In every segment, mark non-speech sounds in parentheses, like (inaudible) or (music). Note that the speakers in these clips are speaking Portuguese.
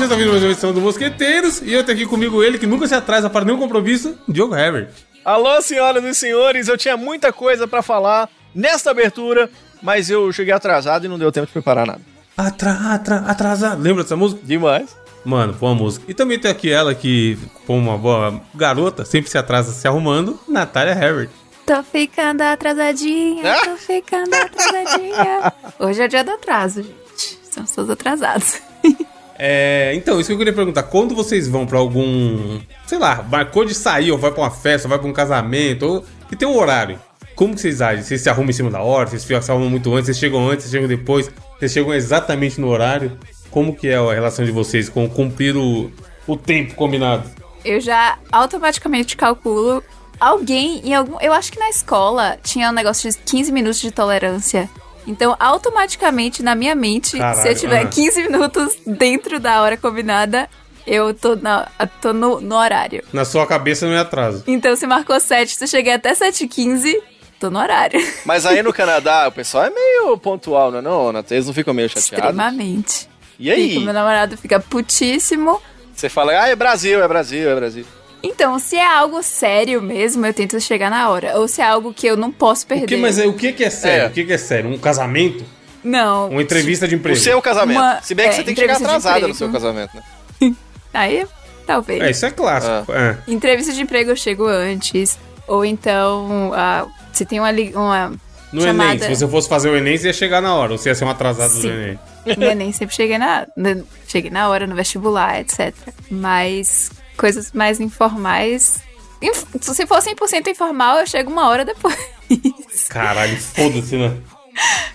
você está vindo mais uma edição do Mosqueteiros e eu tenho aqui comigo ele que nunca se atrasa para nenhum compromisso, Diogo Herbert. Alô, senhoras e senhores, eu tinha muita coisa para falar nesta abertura, mas eu cheguei atrasado e não deu tempo de preparar nada. Atra, atra, atrasado. Lembra dessa música? Demais. Mano, boa música. E também tem aqui ela que, como uma boa garota, sempre se atrasa se arrumando, Natália Herbert. Tô ficando atrasadinha, tô ficando atrasadinha. (laughs) Hoje é dia do atraso, gente. São todos atrasados. (laughs) É, então, isso que eu queria perguntar. Quando vocês vão pra algum. Sei lá, marcou de sair, ou vai pra uma festa, ou vai pra um casamento, ou. E tem um horário. Como que vocês agem? Vocês se arrumam em cima da hora? Vocês se arrumam muito antes? Vocês chegam antes? Vocês chegam depois? Vocês chegam exatamente no horário? Como que é a relação de vocês com cumprir o, o tempo combinado? Eu já automaticamente calculo alguém em algum. Eu acho que na escola tinha um negócio de 15 minutos de tolerância. Então, automaticamente, na minha mente, Caralho, se eu tiver ah. 15 minutos dentro da hora combinada, eu tô, na, tô no, no horário. Na sua cabeça não é atraso. Então, se marcou 7, se eu cheguei até 7h15, tô no horário. (laughs) Mas aí no Canadá, o pessoal é meio pontual, não é não, Nata? Eles não ficam meio chateados. Extremamente. E aí? Fica, meu namorado fica putíssimo. Você fala, ah, é Brasil, é Brasil, é Brasil. Então, se é algo sério mesmo, eu tento chegar na hora. Ou se é algo que eu não posso perder. O que, mas é, o que, que é sério? É. O que, que é sério? Um casamento? Não. Uma entrevista de O emprego? seu casamento. Uma- Se bem que é, você tem que chegar atrasada no seu casamento, né? (laughs) Aí, talvez. É, isso é clássico. É. Entrevista de emprego eu chego antes. Ou então, ah, se tem uma, uma No chamada... Enem, se você fosse fazer o Enem, você ia chegar na hora, ou você ia ser um atrasado do Sim. Enem. No Enem sempre cheguei na, na- cheguei na hora, no vestibular, etc. Mas coisas mais informais... inf- Se for 100% informal, eu chego uma hora depois. (laughs) Caralho, foda-se, né?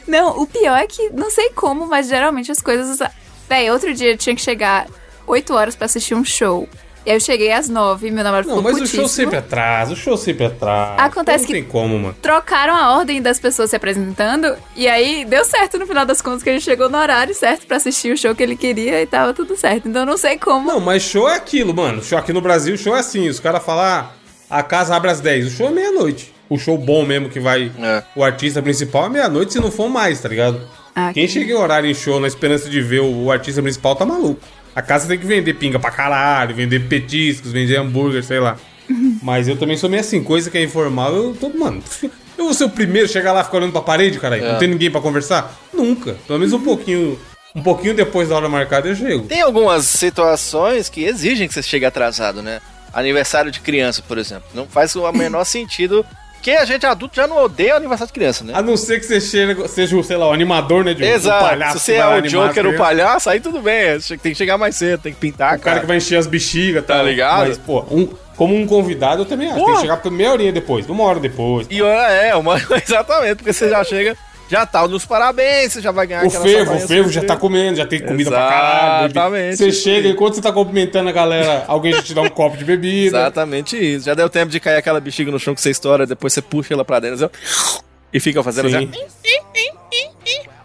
Não, o pior é que, não sei como, mas geralmente as coisas... Véi, outro dia eu tinha que chegar 8 horas pra assistir um show. E aí eu cheguei às 9 e meu namorado Não, ficou mas o show sempre atrasa, o show sempre atrasa. Acontece não que- tem como, mano. trocaram a ordem das pessoas se apresentando e aí deu certo no final das contas que ele chegou no horário certo pra assistir o show que ele queria e tava tudo certo. Então eu não sei como. Não, mas show é aquilo, mano. Show aqui no Brasil, show é assim. Os caras falam, ah, a casa abre às 10. O show é meia-noite. O show bom mesmo que vai É. o artista principal é meia-noite, se não for mais, tá ligado? Ah, Quem que- chega em horário em show na esperança de ver o, o artista principal tá maluco. A casa tem que vender pinga pra caralho, vender petiscos, vender hambúrguer, sei lá. Mas eu também sou meio assim, coisa que é informal, eu tô, mano. (laughs) Eu vou ser o primeiro a chegar lá e ficar olhando pra parede, caralho. É. Não tem ninguém pra conversar? Nunca. Pelo menos um pouquinho. Um pouquinho depois da hora marcada eu chego. Tem algumas situações que exigem que você chegue atrasado, né? Aniversário de criança, por exemplo. Não faz o menor sentido. Porque a gente adulto já não odeia aniversário de criança, né? A não ser que você seja, o, sei lá, o animador, né? De, um- Exato. o palhaço Se você é o Joker, o palhaço, aí tudo bem. Tem que chegar mais cedo, tem que pintar, O cara que vai encher as bexigas, Tá ligado? Mas, pô, um- como um convidado, eu também acho. Tem Porra. que chegar meia horinha depois, uma hora depois. E é, uma... (laughs) exatamente, porque você já chega, já tá nos parabéns, você já vai ganhar O fervo, o fervo já tá comendo, já tem comida pra caralho. Exatamente. Você chega, enquanto você tá cumprimentando a galera, alguém já te dá um copo de bebida. Exatamente isso. Já deu tempo de cair aquela bexiga no chão que você estoura, depois você puxa ela pra dentro e fica fazendo Sim. assim.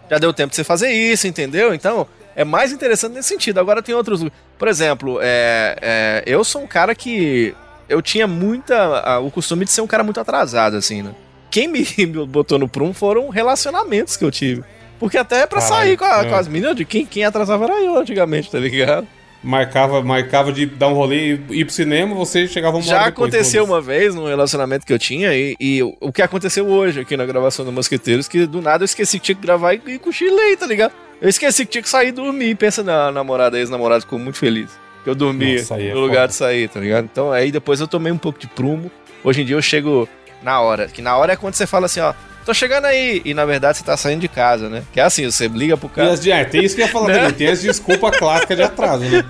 Já deu tempo de você fazer isso, entendeu? Então, é mais interessante nesse sentido. Agora tem outros. Por exemplo, é, é, eu sou um cara que. Eu tinha muita. a- o costume de ser um cara muito atrasado, assim, né? Quem me, me (laughs) botou no prum foram relacionamentos que eu tive. Porque até pra Caralho, sair com, a- é. com as meninas, de quem, quem atrasava era eu antigamente, tá ligado? Marcava, marcava de dar um rolê e ir pro cinema, você chegava uma Já hora depois, aconteceu uma vez num relacionamento que eu tinha e, e o que aconteceu hoje aqui na gravação do Mosqueteiros, que do nada eu esqueci que tinha que gravar e, e cochilei, tá ligado? Eu esqueci que tinha que sair e dormir. Pensa na namorada, ex-namorada ficou muito feliz. Que eu dormia Nossa, é no lugar foda. de sair, tá ligado? Então aí depois eu tomei um pouco de prumo. Hoje em dia eu chego na hora. Que na hora é quando você fala assim, ó, tô chegando aí. E na verdade você tá saindo de casa, né? Que é assim, você liga pro E cara. as de, tem isso que eu ia falar (laughs) Né? também. Tem as desculpas clássicas de atraso, né?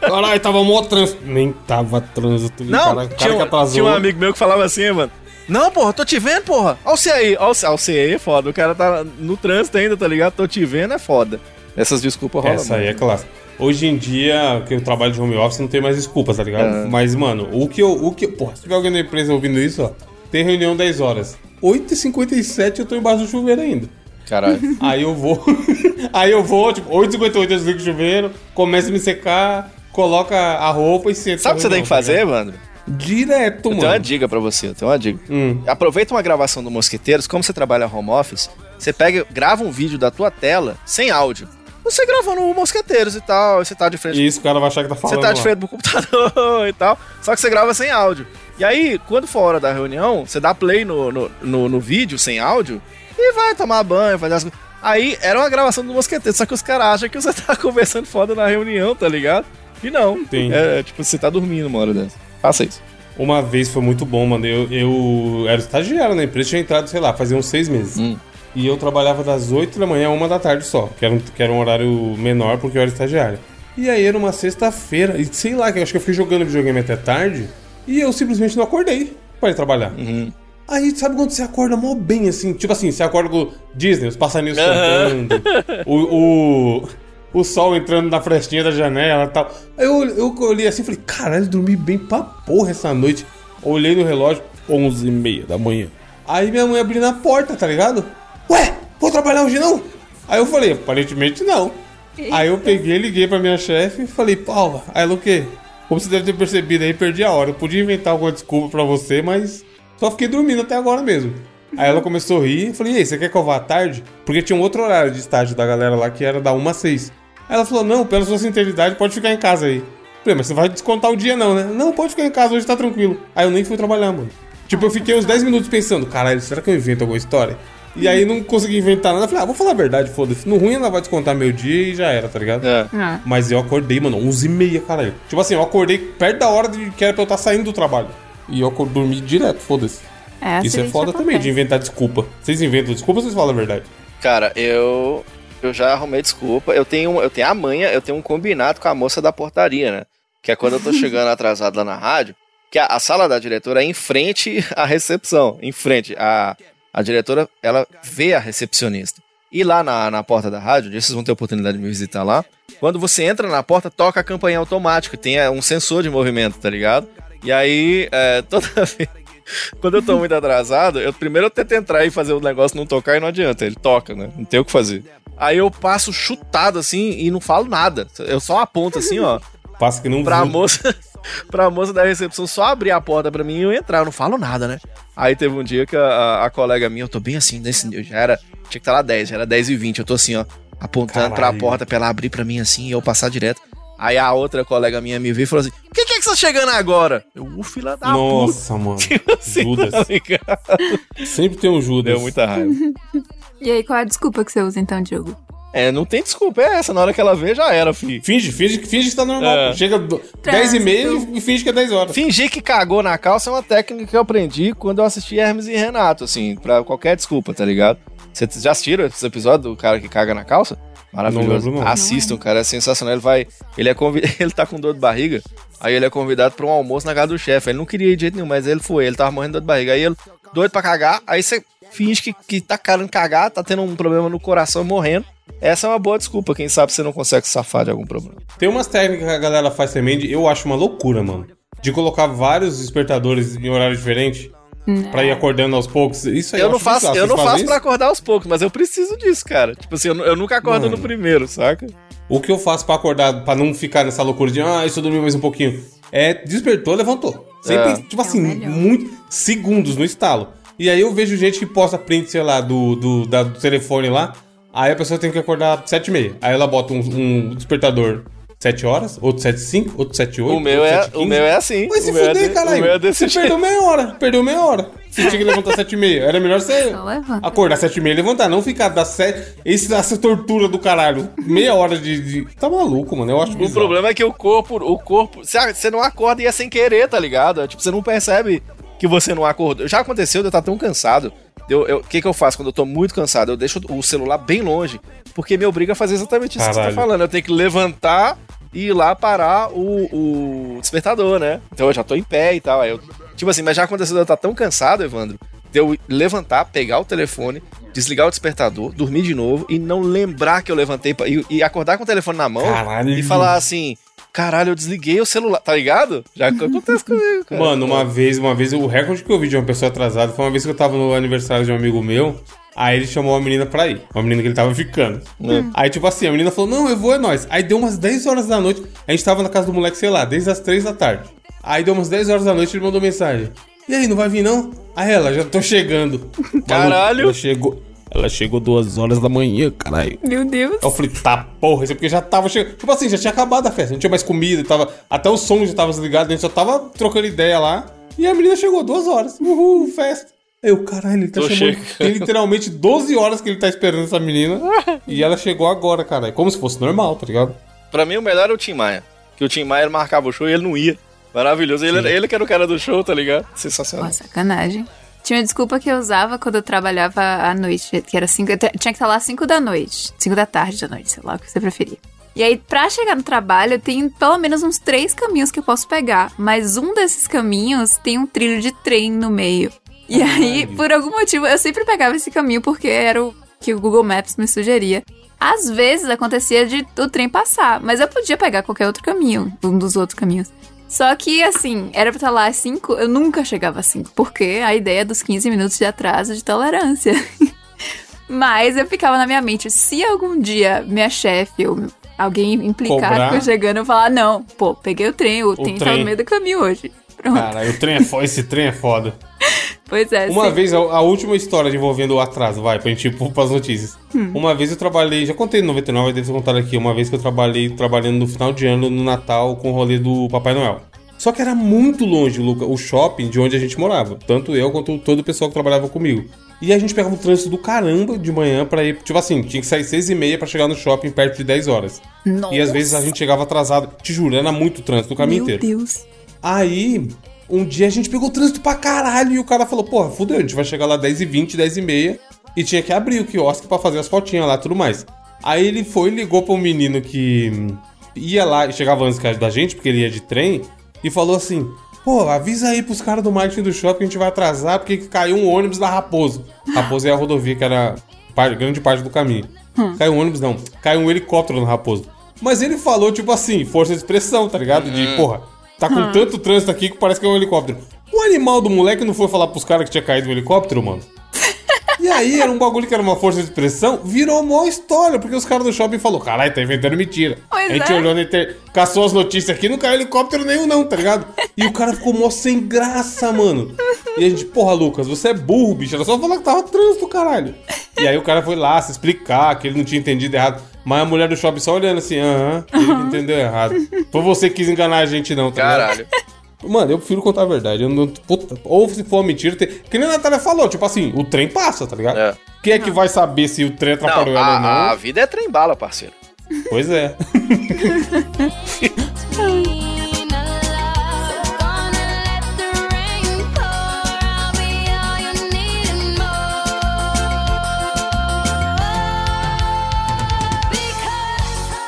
Caralho, tava mó trânsito. Nem tava trânsito. Não, cara, o cara tinha, que um, atrasou. tinha um amigo meu que falava assim, mano. Não, porra, tô te vendo, porra. Olha você aí. Olha olha você aí, é foda. O cara tá no trânsito ainda, tá ligado? Tô te vendo, é foda. Essas desculpas rolam. Essa aí é clássica. Hoje em dia, que eu trabalho de home office, não tem mais desculpas, tá ligado? É. Mas, mano, o que eu. O que, porra, se tiver alguém da empresa ouvindo isso, ó, tem reunião 10 horas. 8h57 eu tô embaixo do chuveiro ainda. Caralho. (laughs) Aí eu vou. (laughs) aí eu vou, tipo, 8h58 eu desligo o chuveiro, começo a me secar, coloca a roupa e senta. Sabe o que você tem que fazer, mano? Direto, Eu tenho uma mano. dica pra você, eu tenho uma dica. Hum. Aproveita uma gravação do Mosqueteiros, como você trabalha home office, você pega, grava um vídeo da tua tela sem áudio. você gravando o Mosqueteiros e tal, você tá de frente. Isso, o cara vai achar que tá falando. Você tá de lá. frente pro computador (laughs) e tal, só que você grava sem áudio. E aí, quando for a hora da reunião, você dá play no, no, no, no vídeo sem áudio e vai tomar banho, fazer as coisas. Aí era uma gravação do Mosqueteiro, só que os caras acham que você (laughs) tá conversando foda na reunião, tá ligado? E não. Entendi. É tipo, você tá dormindo uma hora dessa. Faça isso. Uma vez foi muito bom, mano. Eu, eu era estagiário na empresa, tinha entrado, sei lá, fazia uns seis meses. Hum. E eu trabalhava das 8 da manhã a uma da tarde só, que era, um, que era um horário menor porque eu era estagiário. E aí era uma sexta-feira, e sei lá, que eu acho que eu fiquei jogando videogame até tarde, e eu simplesmente não acordei pra ir trabalhar. Uhum. Aí, sabe quando você acorda mó bem, assim? Tipo assim, você acorda com Disney, os passarinhos Aham. cantando, o, o, o sol entrando na frestinha da janela e tal. Aí eu, eu olhei assim e falei, caralho, dormi bem pra porra essa noite. Olhei no relógio, 11 e meia da manhã. Aí minha mãe abriu na porta, tá ligado? Ué, vou trabalhar hoje não? Aí eu falei, aparentemente não. Aí eu peguei, liguei pra minha chefe e falei, Paula, aí ela o quê? Como você deve ter percebido aí, perdi a hora. Eu podia inventar alguma desculpa pra você, mas só fiquei dormindo até agora mesmo. Aí ela começou a rir, eu falei, e aí, você quer que eu vá à tarde? Porque tinha um outro horário de estágio da galera lá que era da 1 às 6. Aí ela falou, não, pela sua sinceridade, pode ficar em casa aí. Eu falei, mas você vai descontar o dia não, né? Não, pode ficar em casa, hoje tá tranquilo. Aí eu nem fui trabalhar, mano. Tipo, eu fiquei uns 10 minutos pensando, caralho, será que eu invento alguma história? E aí não consegui inventar nada. Eu falei, ah, vou falar a verdade, foda-se. No ruim ela vai descontar meu dia e já era, tá ligado? É. Ah, Mas eu acordei, mano, 11h30, caralho. Tipo assim, eu acordei perto da hora de que era pra eu estar saindo do trabalho. E eu dormi direto, foda-se. é, Isso é foda também, de inventar desculpa. Vocês inventam desculpa ou vocês falam a verdade? Cara, eu eu já arrumei desculpa. Eu tenho, eu tenho a manha, eu tenho um combinado com a moça da portaria, né? Que é quando eu tô (laughs) chegando atrasado lá na rádio, que a, a sala da diretora é em frente à recepção, em frente. A, a diretora, ela vê a recepcionista. E lá na, na porta da rádio, um vocês vão ter a oportunidade de me visitar lá. Quando você entra na porta, toca a campainha automática, tem é, um sensor de movimento, tá ligado? E aí, é, (laughs) toda vez. Quando eu tô muito atrasado, eu primeiro eu tento entrar e fazer o negócio não tocar e não adianta. Ele toca, né? Não tem o que fazer. Aí eu passo chutado assim e não falo nada. Eu só aponto assim, ó, Passa que não pra voa. moça, (laughs) pra moça da recepção só abrir a porta pra mim e eu entrar. Eu não falo nada, né? Aí teve um dia que a, a- a colega minha, eu tô bem assim, nesse, eu já era, tinha que estar lá 10, já era 10 e 20. Eu tô assim, ó, apontando pra Caralho. porta pra ela abrir pra mim assim e eu passar direto. Aí a outra colega minha me viu e falou assim: O que, que é que você tá chegando agora? Eu, o filho da Nossa, mano. (laughs) puta. Assim, Judas. tá? Sempre tem um Judas. Deu muita raiva. (laughs) E aí, qual é a desculpa que você usa então, Diogo? É, não tem desculpa, é essa. Na hora que ela vê, já era, fi. Finge, finge, finge que tá normal. É. Chega do- 10 e meia e finge que é 10 horas. Fingir que cagou na calça é uma técnica que eu aprendi quando eu assisti Hermes e Renato, assim, pra qualquer desculpa, tá ligado? Vocês já assistiram esse episódio do cara que caga na calça? Maravilhoso. Não. Assistam, cara, é sensacional. Ele vai. Ele é convi... (laughs) ele tá com dor de barriga. Aí ele é convidado pra um almoço na casa do chefe. Ele não queria ir de jeito nenhum, mas ele foi. Ele tava morrendo de dor de barriga. Aí ele, doido pra cagar. Aí você finge que, que tá querendo cagar, tá tendo um problema no coração morrendo. Essa é uma boa desculpa. Quem sabe você não consegue se safar de algum problema. Tem umas técnicas que a galera faz também, de, eu acho uma loucura, mano. De colocar vários despertadores em horário diferente pra ir acordando aos poucos. Isso aí Eu não acho faço, bizarro. eu não faço isso? acordar aos poucos, mas eu preciso disso, cara. Tipo assim, eu, eu nunca acordo Mano. no primeiro, saca? O que eu faço pra acordar, pra não ficar nessa loucura de, ah, isso eu dormi mais um pouquinho. É, despertou, levantou. Sempre, É. tipo assim, É o melhor. muito segundos no estalo. E aí eu vejo gente que posta print, sei lá, do, do, da- do telefone lá. Aí a pessoa tem que acordar 7 e meia. Aí ela bota um, um despertador 7 horas, outro 7 e 5, outro 7 e 8. O meu, é, 7 e o 15. meu é assim. Vai se o é fuder, de- caralho. O meu é desse você jeito. perdeu meia hora. Perdeu meia hora. Você tinha que levantar 7 e meia. Era melhor você acordar 7 e meia e levantar. Não ficar das 7... Esse, essa tortura do caralho. Meia hora de... de- Tá maluco, mano. Eu acho O bizarro. problema é que o corpo, o corpo, você você não acorda e é sem querer, tá ligado? É, Tipo, você não percebe que você não acordou. Já aconteceu de eu estar tão cansado. O que, que eu faço quando eu tô muito cansado? Eu deixo o celular bem longe, porque me obriga a fazer exatamente isso que você Caralho. tá falando. Eu tenho que levantar e ir lá parar o, o despertador, né? Então eu já tô em pé e tal. Aí eu, tipo assim, mas já aconteceu eu estar tão cansado, Evandro, de eu levantar, pegar o telefone, desligar o despertador, dormir de novo e não lembrar que eu levantei pra, e, e acordar com o telefone na mão Caralho. e falar assim: caralho, eu desliguei o celular, tá ligado? Já acontece comigo, cara. Mano, uma vez, uma vez, o recorde que eu vi de uma pessoa atrasada foi uma vez que eu tava no aniversário de um amigo meu. Aí ele chamou uma menina pra ir. Uma menina que ele tava ficando. Hum. Aí, tipo assim, a menina falou: Não, eu vou, é nóis. Aí deu umas 10 horas da noite. A gente tava na casa do moleque, sei lá, desde as 3 da tarde. Aí deu umas 10 horas da noite ele mandou mensagem. E aí, não vai vir não? Aí ela, já tô chegando. Caralho. Ela chegou. Ela chegou duas horas da manhã, caralho. Meu Deus. Eu falei, tá porra, isso é porque já tava chegando. Tipo assim, já tinha acabado a festa, não tinha mais comida, tava. Até o som já tava desligado, a gente só tava trocando ideia lá. E a menina chegou duas horas. Uhul, festa. Aí eu, caralho, ele tá Tô chamando. chegando. Tem literalmente 12 horas que ele tá esperando essa menina. e ela chegou agora, cara. Como se fosse normal, tá ligado? Pra mim, o melhor era o Tim Maia. Que o Tim Maia marcava o show e ele não ia. Maravilhoso. Ele, ele que era o cara do show, tá ligado? Sensacional. Nossa, sacanagem. Tinha uma desculpa que eu usava quando eu trabalhava à noite, que era cinco, eu te- tinha que estar lá 5 da noite, 5 da tarde da noite, sei lá o que você preferia. E aí, pra chegar no trabalho, tem pelo menos uns três caminhos que eu posso pegar, mas um desses caminhos tem um trilho de trem no meio. E aí, por algum motivo, eu sempre pegava esse caminho porque era o que o Google Maps me sugeria. Às vezes acontecia de o trem passar, mas eu podia pegar qualquer outro caminho, um dos outros caminhos. Só que, assim, era pra estar lá às 5, eu nunca chegava às 5, porque a ideia dos 15 minutos de atraso de tolerância. (laughs) Mas eu ficava na minha mente, se algum dia minha chefe ou alguém implicar Cobrar. com eu chegando, eu falar, não, pô, peguei o trem, o, trem tá no meio do caminho hoje. Pronto. Caralho, o trem é foda. Esse trem é foda. Pois é. Uma sempre- vez, a, a última história envolvendo o atraso, vai, pra gente ir pras notícias. Hum. Uma vez eu trabalhei, já contei no 99, mas devo ter contado aqui. Uma vez que eu trabalhei trabalhando no final de ano, no Natal, com o rolê do Papai Noel. Só que era muito longe, Luca, o shopping de onde a gente morava. Tanto eu quanto todo o pessoal que trabalhava comigo. E a gente pegava um trânsito do caramba de manhã pra ir. Tipo assim, tinha que sair seis e meia pra chegar no shopping perto de 10 horas. Nossa. E às vezes a gente chegava atrasado. Te juro, era muito trânsito o caminho Meu inteiro. Deus. Aí, um dia a gente pegou trânsito pra caralho e o cara falou, porra, fudeu, a gente vai chegar lá 10h20, 10h30 e tinha que abrir o quiosque pra fazer as fotinhas lá e tudo mais. Aí ele foi e ligou pra um menino que hum, ia lá e chegava antes que da gente, porque ele ia de trem, e falou assim, pô, avisa aí pros caras do marketing do shopping que a gente vai atrasar porque caiu um ônibus da Raposo. Raposo é a rodovia que era grande parte do caminho. Caiu um ônibus, não. Caiu um helicóptero no Raposo. Mas ele falou, tipo assim, força de expressão, tá ligado? De, porra, tá com tanto trânsito aqui que parece que é um helicóptero. O animal do moleque não foi falar pros caras que tinha caído um helicóptero, mano? E aí, era um bagulho que era uma força de expressão, virou mó história, porque os caras do shopping falaram, caralho, tá inventando mentira. Pois a gente é. olhou na internet, caçou as notícias aqui, não caiu helicóptero nenhum não, tá ligado? E o cara ficou mó sem graça, mano. E a gente, porra, Lucas, você é burro, bicho, era só falar que tava trânsito, caralho. E aí o cara foi lá se explicar, que ele não tinha entendido errado. Mas a mulher do shopping só olhando assim, aham, ele não entendeu errado. Foi você que quis enganar a gente não, tá ligado? Caralho. Mano, eu prefiro contar a verdade. Eu não, puta, ou se for uma mentira, tem, que nem a Natália falou, tipo assim, o trem passa, tá ligado? É. Quem é que vai saber se o trem atrapalhou ela ou não? a vida é trem bala, parceiro. Pois é. (laughs)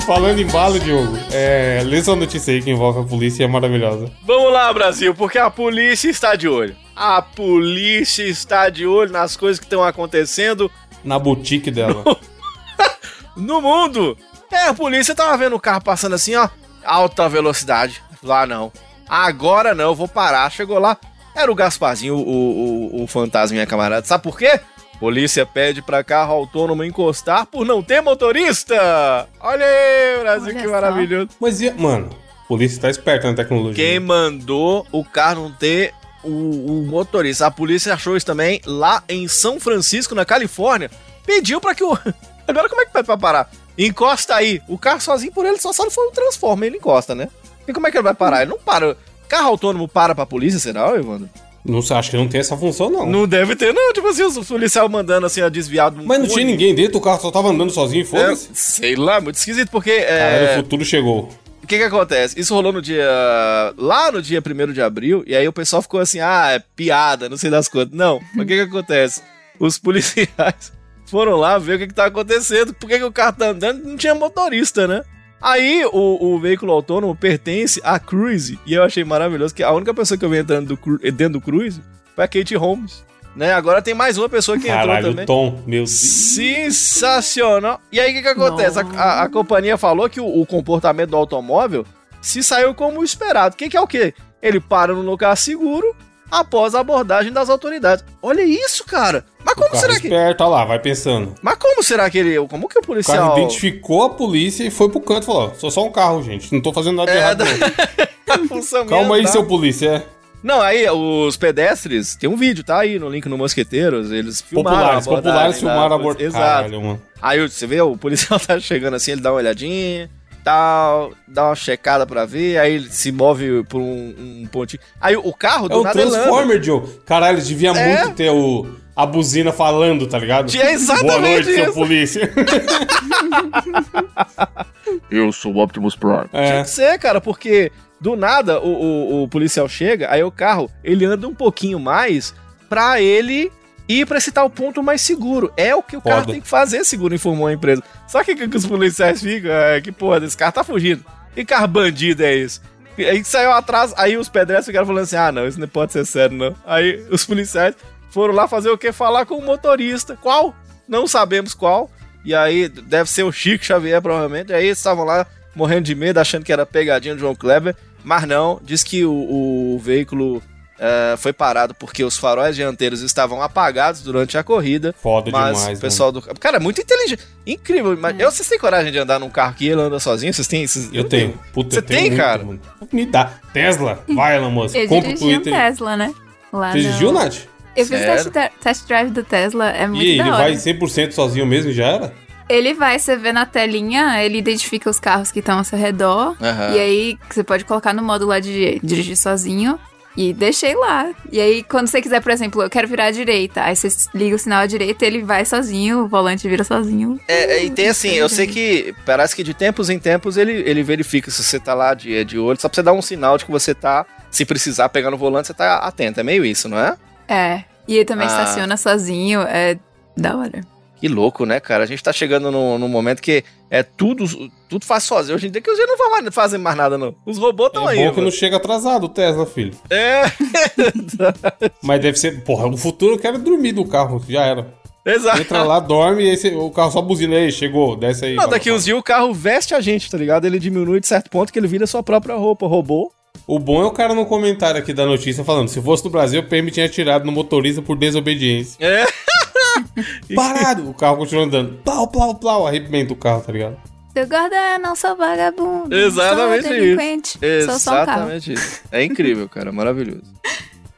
Falando em bala, Diogo, é, lê essa notícia aí que envolve a polícia e é maravilhosa. Vamos lá, Brasil, porque a polícia está de olho. A polícia está de olho nas coisas que estão acontecendo Na boutique dela. (laughs) no mundo. É, a polícia tava vendo o carro passando assim, ó, alta velocidade. Lá não. Agora não, eu vou parar. Chegou lá, era o Gasparzinho, o, o, o, o fantasma, minha camarada. Sabe por quê? Polícia pede pra carro autônomo encostar por não ter motorista. Olha aí, Brasil, Olha que só. maravilhoso. Mas, e, mano, a polícia tá esperta na tecnologia. Quem mandou o carro não ter o, o motorista? A polícia achou isso também lá em São Francisco, na Califórnia. Pediu pra que o. (laughs) Agora como é que vai pra parar? Encosta aí. O carro sozinho por ele só só não foi um transforma, ele encosta, né? E como é que ele vai parar? Ele não para. Carro autônomo para pra polícia, será, Evandro? Não sei, acho que não tem essa função, não. Não deve ter, não. Tipo assim, os policiais mandando assim, ó, desviado. Mas não tinha ninguém dentro, o carro só tava andando sozinho, É, foda-se. sei lá, muito esquisito, porque. Caralho, É, o futuro chegou. O que que acontece? Isso rolou no dia. Lá no dia 1 de abril, e aí o pessoal ficou assim, ah, é piada, não sei das quantas. Não, mas o que que acontece? Os policiais (laughs) foram lá ver o que que tá acontecendo, por que que o carro tá andando e não tinha motorista, né? Aí o, o veículo autônomo pertence à Cruise, e eu achei maravilhoso que a única pessoa que eu vi entrando do, dentro do Cruise foi a Kate Holmes. Né? Agora tem mais uma pessoa que entrou Caralho, também. o Tom, meu Deus. Sensacional. E aí o que, que acontece? A, a- a companhia falou que o, o comportamento do automóvel se saiu como esperado. O que, que é o quê? Ele para no lugar seguro após a abordagem das autoridades. Olha isso, cara. Mas O como será que. esperto, olha lá, vai pensando. Mas como será que ele. Como que o O policial. carro identificou a polícia e foi pro canto e falou: sou só um carro, gente. Não tô fazendo nada de É, errado, da- (laughs) função Calma aí, mental. seu polícia. É. Não, aí os pedestres, tem um vídeo, tá aí no link no Mosqueteiros, eles filmaram Populares, populares filmaram a abordagem. Exato. Caralho, mano. Aí você vê, o policial (laughs) tá chegando assim, ele dá uma olhadinha, tal, dá uma checada pra ver, aí ele se move por um, um pontinho. Aí o carro É do o nada ele anda. Transformer, Joe. Caralho, devia É? muito ter o, a buzina falando, tá ligado? É exatamente Boa noite, seu isso. polícia. (laughs) Eu sou o Optimus Prime. É. Tinha que ser, cara, porque do nada o, o, o policial chega, aí o carro, ele anda um pouquinho mais pra ele ir pra esse tal ponto mais seguro. É o que o cara Foda. tem que fazer, seguro informou a empresa. O que, que os policiais ficam? É, que porra, desse carro tá fugindo. Que carro bandido é esse? E Aí saiu atrás, aí os pedestres ficaram falando assim: ah, não, isso não pode ser sério, não. Aí os policiais foram lá fazer o quê? Falar com o motorista. Qual? Não sabemos qual. E aí deve ser o Chico Xavier, provavelmente. E aí eles estavam lá morrendo de medo, achando que era pegadinha do João Kleber. Mas não, diz que o, o veículo eh, foi parado porque os faróis dianteiros estavam apagados durante a corrida. Foda Mas demais, o pessoal do. Cara, é muito inteligente. Incrível. Mas eu, vocês têm coragem de andar num carro que ele anda sozinho? Vocês têm esses. Eu tenho. Puta, Você eu tenho tem, muito, cara? mano. Me dá. Tesla, vai, Elon Musk. Eu Compra o dirigi um Twitter. Tesla, né? Lá Você no- dirigiu, Nath? Eu fiz o test, dri- test drive do Tesla, é muito E ele hora. vai 100% sozinho mesmo e já era? Ele vai, você vê na telinha, ele identifica os carros que estão ao seu redor. Aham. E aí você pode colocar no modo lá de dirigir sozinho. E deixei lá. E aí, quando você quiser, por exemplo, eu quero virar à direita. Aí você liga o sinal à direita, ele vai sozinho, o volante vira sozinho. É, é, e tem assim, eu sei que parece que de tempos em tempos ele, ele verifica se você tá lá de, de olho, só pra você dar um sinal de que você tá, se precisar pegar no volante, você tá atento. É meio isso, não é? É. E ele também Ah. estaciona sozinho. É da hora. Que louco, né, cara? A gente tá chegando num, num momento que é tudo, tudo faz sozinho. Hoje em dia que os não vão mais- fazer mais nada, não. Os robôs É estão aí. bom que mano. não chega atrasado o Tesla, filho. É, (laughs) Mas deve ser. Porra, no futuro eu quero dormir do carro, já era. exato. Entra lá, dorme e aí o carro só buzina aí, chegou, desce aí. Não, daqui uns dias o carro veste a gente, tá ligado? Ele diminui de certo ponto que ele vira sua própria roupa, robô. O bom é o cara no comentário aqui da notícia falando: se fosse no Brasil, o PM tinha tirado no motorista por desobediência. É. (laughs) (laughs) Parado! o carro continua andando. Plau, plau, plau, arrepimento do carro, tá ligado? Seu gordo, eu não sou vagabundo. Exatamente sou delinquente. Sou só um carro. Exatamente isso. É incrível, cara. Maravilhoso.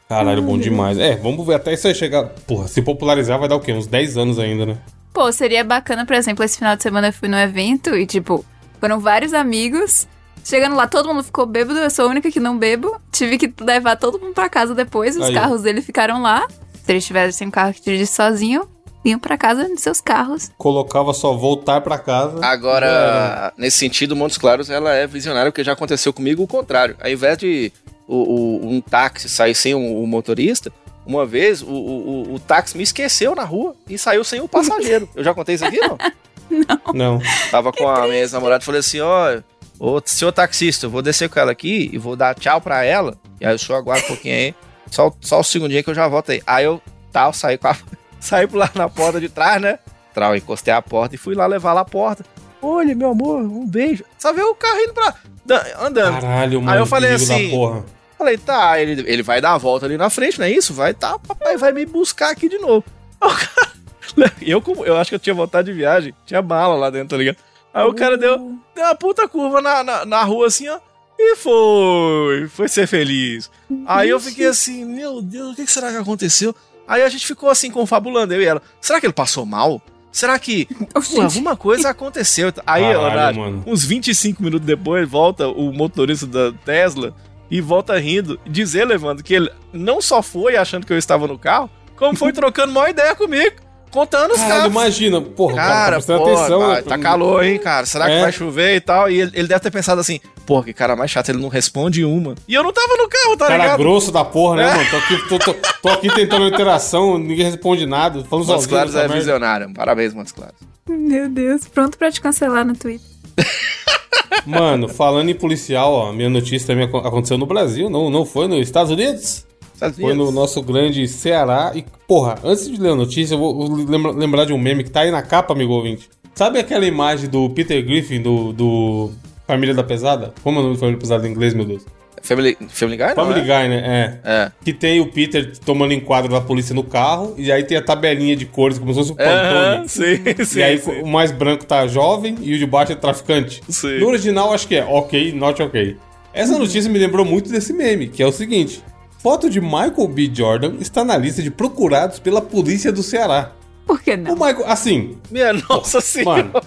Caralho, bom demais. É, vamos ver até isso aí chegar. Porra, se popularizar vai dar o quê? Uns 10 anos ainda, né? Pô, seria bacana, por exemplo, esse final de semana eu fui no evento e, tipo, foram vários amigos. Chegando lá, todo mundo ficou bêbado, eu sou a única que não bebo. Tive que levar todo mundo pra casa depois, os Aí. carros dele ficaram lá. Se eles tivessem um carro que dirigisse sozinho, iam pra casa nos seus carros. Colocava só voltar pra casa. Agora, nesse sentido, Montes Claros, ela é visionária, porque já aconteceu comigo o contrário. Ao invés de o, o- um táxi sair sem o, o motorista, uma vez o, o, o- o táxi me esqueceu na rua e saiu sem o passageiro. Eu já contei isso aqui, não? (laughs) Não. Tava com a minha ex-namorada e falei assim, ó... Ô, senhor taxista, eu vou descer com ela aqui e vou dar tchau pra ela. E aí o senhor aguarda um pouquinho aí. Só, só o segundinho que eu já volto aí. Aí eu, tal, saí com a... (laughs) Saí por lá na porta de trás, né? Trau, encostei a porta e fui lá levar lá a porta. Olha, meu amor, um beijo. Só vê o carro indo pra... da- Andando. Caralho, mano. eu falei assim, porra. Falei, tá, ele, ele vai dar a volta ali na frente, não é isso? Vai, tá, papai vai me buscar aqui de novo. (laughs) Aí o cara- Eu, eu acho que eu tinha vontade de viagem, tinha bala lá dentro, tá ligado? Aí o cara deu, deu uma puta curva na, na, na rua assim, ó. E foi, foi ser feliz. Aí eu fiquei assim, meu Deus, o que será que aconteceu? Aí a gente ficou assim, confabulando, eu e ela. Será que ele passou mal? Será que (laughs) pô, alguma coisa aconteceu? Aí, Caralho, Horário, mano. uns 25 minutos depois, volta o motorista da Tesla e volta rindo, dizer, Levando, que ele não só foi achando que eu estava no carro, como foi (laughs) trocando uma ideia comigo, contando os carros. imagina. Porra, cara, tá Cara, prestando pô, atenção. vai, tá calor, hein, cara? Será que É. vai chover e tal? E ele, ele deve ter pensado assim, pô, que cara mais chato, ele não responde uma. E eu não tava no carro, tá Cara ligado? grosso da porra, né, É. mano? Tô aqui, tô, tô- tô aqui tentando uma interação, ninguém responde nada. Falando Montes. Claros é merda. visionário. Parabéns, Montes Claros. Meu Deus, pronto pra te cancelar no Twitter. Mano, falando em policial, ó, minha notícia também aco- aconteceu no Brasil, não, não foi nos Estados Unidos? Foi no nosso grande Ceará. E, porra, antes de ler a notícia, eu vou lembra- lembrar de um meme que tá aí na capa, amigo ouvinte. Sabe aquela imagem do Peter Griffin, do, do Família da Pesada? Como é o nome do Família da Pesada em inglês, meu Deus? Family, Family Guy, não, Family é? Guy, né? É. É. Que tem o Peter tomando enquadro da polícia no carro, e aí tem a tabelinha de cores, como se fosse o Aham, Pantone. sim, (laughs) sim, e aí sim. o mais branco tá jovem e o de baixo é traficante. Sim. No original, acho que é ok, not ok. Essa notícia me lembrou muito desse meme, que é o seguinte: foto de Michael B. Jordan está na lista de procurados pela polícia do Ceará. Por que O não? Michael, assim, Minha nossa senhora. mano,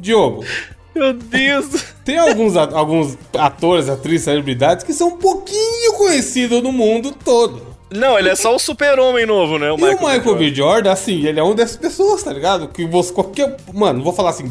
Diogo, Meu Deus. tem alguns, a- alguns atores, atrizes, celebridades que são um pouquinho conhecidos no mundo todo. Não, ele é só o super-homem novo, né? O E o Michael B. Jordan, assim, ele é uma dessas pessoas, tá ligado? Que você, qualquer. Mano, não vou falar assim,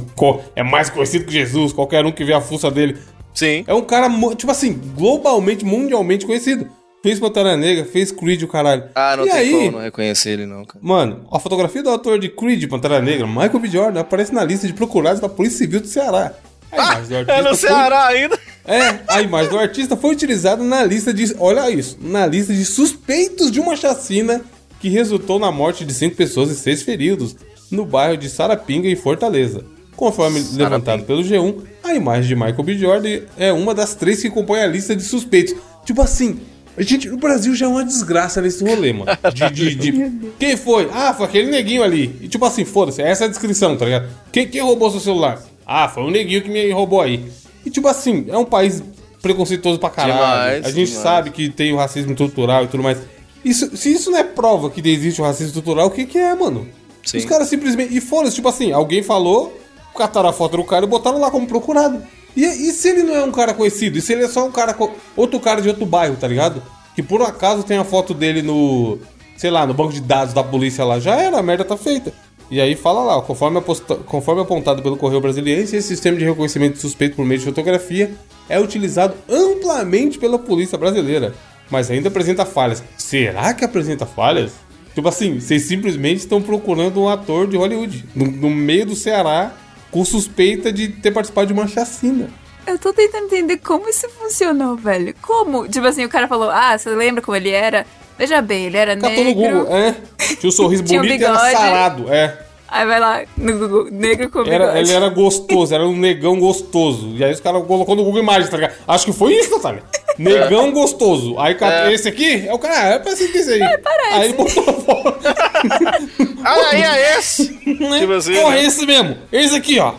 é mais conhecido que Jesus, qualquer um que vê a força dele. Sim. É um cara, tipo assim, globalmente, mundialmente conhecido. Fez Pantera Negra, fez Creed, o caralho. Ah, não e tem aí, como não reconhecer ele, não, cara. Mano, a fotografia do ator de Creed, Pantera Negra, Michael B. Jordan, aparece na lista de procurados da Polícia Civil do Ceará. A imagem do É no foi- Ceará ainda. É, a imagem do artista foi utilizada na lista de. Olha isso, na lista de suspeitos de uma chacina que resultou na morte de cinco pessoas e seis feridos no bairro de Sarapinga, em Fortaleza. Conforme levantado pelo G1, a imagem de Michael B. Jordan é uma das três que compõe a lista de suspeitos. Tipo assim, gente, o Brasil já é uma desgraça nesse rolê, mano. De, de, (laughs) de- Quem foi? Ah, foi aquele neguinho ali. E tipo assim, foda-se, essa é a descrição, tá ligado? Quem, quem roubou seu celular? Ah, foi um neguinho que me roubou aí. E tipo assim, é um país preconceituoso pra caralho. Demais, a gente demais. sabe que tem o racismo estrutural e tudo mais. Isso, se isso não é prova que existe o racismo estrutural, o que que é, mano? Sim. Os caras simplesmente... E foda-se, tipo assim, alguém falou, cataram a foto do cara e botaram lá como procurado. E, e se ele não é um cara conhecido? E se ele é só um cara... Outro cara de outro bairro, tá ligado? Que por acaso tem a foto dele no... Sei lá, no banco de dados da polícia lá. Já era, a merda tá feita. E aí fala lá, conforme, conforme apontado pelo Correio Brasiliense, esse sistema de reconhecimento de suspeito por meio de fotografia é utilizado amplamente pela polícia brasileira, mas ainda apresenta falhas. Será que apresenta falhas? Tipo assim, vocês simplesmente estão procurando um ator de Hollywood, no, no meio do Ceará, com suspeita de ter participado de uma chacina. Eu tô tentando entender como isso funcionou, velho. Como? Tipo assim, o cara falou, ah, você lembra como ele era? Veja bem, ele era Catou no negro. Google, é. Tinha um (laughs) sorriso Tinha um bonito e era sarado, é. Aí vai lá no Google, negro com Era, bigode. ele era gostoso, era um negão gostoso. E aí os caras colocou no Google Imagens, tá ligado? Acho que foi isso, Natália. Negão gostoso. Aí ca- esse aqui é o cara, é parecido com esse aí. parece. Aí ele botou a foto. Olha aí, é esse. Tipo assim, Porra, né? esse mesmo. Esse aqui, ó.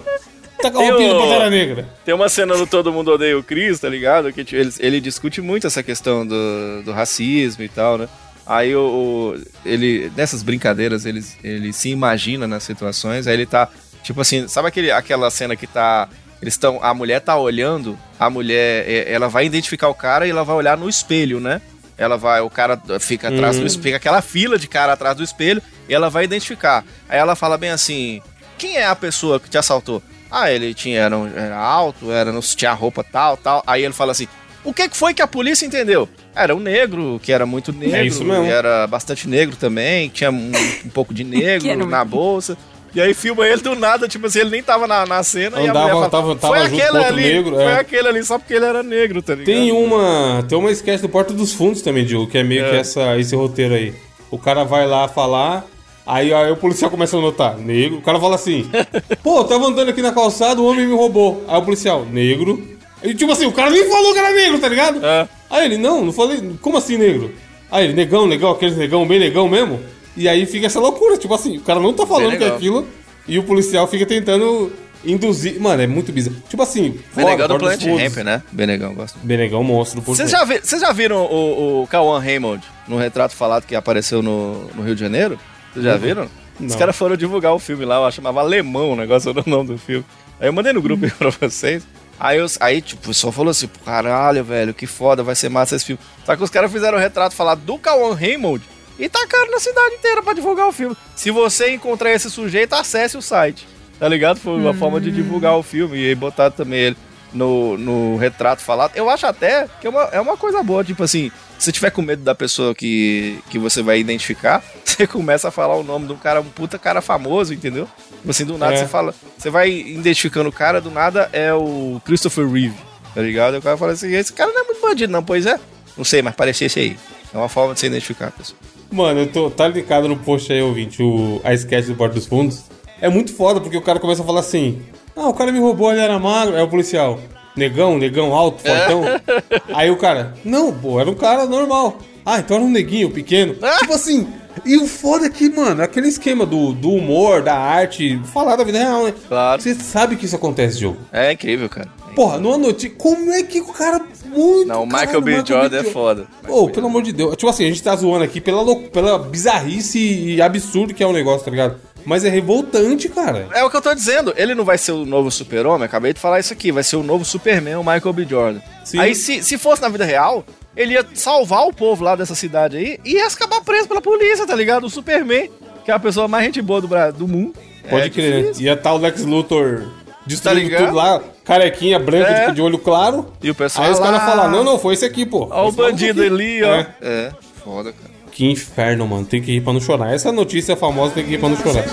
Tá com a roupinha do Pantera Negra. Tem uma cena no Todo Mundo Odeia o Chris, tá ligado? Que tipo, ele, ele discute muito essa questão do, do racismo e tal, né? Aí o, ele, nessas brincadeiras, ele, ele se imagina nas situações, aí ele tá, tipo assim, sabe aquele, aquela cena que tá. Eles estão. A mulher tá olhando, a mulher. é, Ela vai identificar o cara e ela vai olhar no espelho, né? Ela vai, o cara fica atrás do espelho, fica aquela fila de cara atrás do espelho, e ela vai identificar. Aí ela fala bem assim: quem é a pessoa que te assaltou? Ah, ele tinha, era, um- era alto, era, não tinha roupa tal, tal. Aí ele fala assim: o que que foi que a polícia entendeu? Era um negro, que era muito negro, É isso mesmo. era bastante negro também, tinha um, um pouco de (laughs) negro na bolsa. E aí filma ele do nada, tipo assim, ele nem tava na, na cena e a Andava- mulher fala, tava- tava foi junto aquele ali, negro, foi é. aquele ali só porque ele era negro, tá ligado? Tem uma. Tem uma sketch do Porta dos Fundos também, Diogo, que é meio que essa, esse roteiro aí. O cara vai lá falar. Aí, aí o policial começa a notar, negro. O cara fala assim: (laughs) Pô, tava andando aqui na calçada, o homem me roubou. Aí o policial, negro. E tipo assim, o cara nem falou que era negro, tá ligado? É. Aí ele, não, não falei. Como assim negro? Aí ele, negão, negão, aqueles negão, bem negão mesmo. E aí fica essa loucura, tipo assim, o cara não tá falando que é legal. aquilo. E o policial fica tentando induzir. Mano, é muito bizarro. Tipo assim, Benegão do Planet. Ramp, né? Benegão, gosto. Benegão monstro. por Vocês já, vi- vocês já viram o, o Kawan Raymond no retrato falado que apareceu no, no Rio de Janeiro? Vocês já viram? Os Não. caras foram divulgar o filme lá, eu chamava Alemão o negócio, era (laughs) o nome do filme. Aí eu mandei no grupo aí (laughs) pra vocês. Aí, os, aí tipo, o pessoal falou assim, caralho, velho, que foda, vai ser massa esse filme. Só que os caras fizeram o retrato falado do Kawan Raymond e tacaram na cidade inteira pra divulgar o filme. Se você encontrar esse sujeito, acesse o site. Tá ligado? Foi uma forma de divulgar o filme e aí botaram também ele no, no retrato falado. Eu acho até que é uma, é uma coisa boa, tipo assim, se você tiver com medo da pessoa que, que você vai identificar, (laughs) você começa a falar o nome de um cara, um puta cara famoso, entendeu? Tipo assim, do nada É. você fala, você vai identificando o cara, do nada é o Christopher Reeve, tá ligado? E o cara fala assim, esse cara não é muito bandido não, pois é? Não sei, mas parecia esse aí. É uma forma de você identificar a pessoa. Mano, eu tô, tá linkado no post aí, ouvinte, o, a sketch do Porta dos Fundos. É muito foda, porque o cara começa a falar assim: Ah, o cara me roubou, ele era magro. É o policial. Negão, negão alto, fortão. (laughs) Aí o cara, não, pô, era um cara normal. Ah, então era um neguinho pequeno. (laughs) tipo assim. E o foda é que, mano, aquele esquema do, do humor, da arte, falar da vida real, né? Claro. Você sabe que isso acontece, jogo. É incrível, cara. Porra, numa notícia. Como é que o cara muito. Não, o Michael B. Jordan é foda. Ô, pelo amor de Deus. Tipo assim, a gente tá zoando aqui pela, pela bizarrice e absurdo que é o negócio, tá ligado? Mas é revoltante, cara. É o que eu tô dizendo. Ele não vai ser o novo super-homem, acabei de falar isso aqui. Vai ser o novo Superman, o Michael B. Jordan. Sim. Aí, se, se fosse na vida real, ele ia salvar o povo lá dessa cidade aí e ia acabar preso pela polícia, tá ligado? O Superman, que é a pessoa mais gente boa do, do mundo. Pode É crer. difícil. Ia tá o Lex Luthor destruindo ligado? tudo lá, carequinha, branca, É. de, de olho claro. E o pessoal Aí os caras falam, não, não, foi esse aqui, pô. Ó o bandido ali, ó. É. É, foda, cara. Que inferno, mano. Tem que ir pra não chorar. Essa notícia famosa tem que ir pra não chorar. é.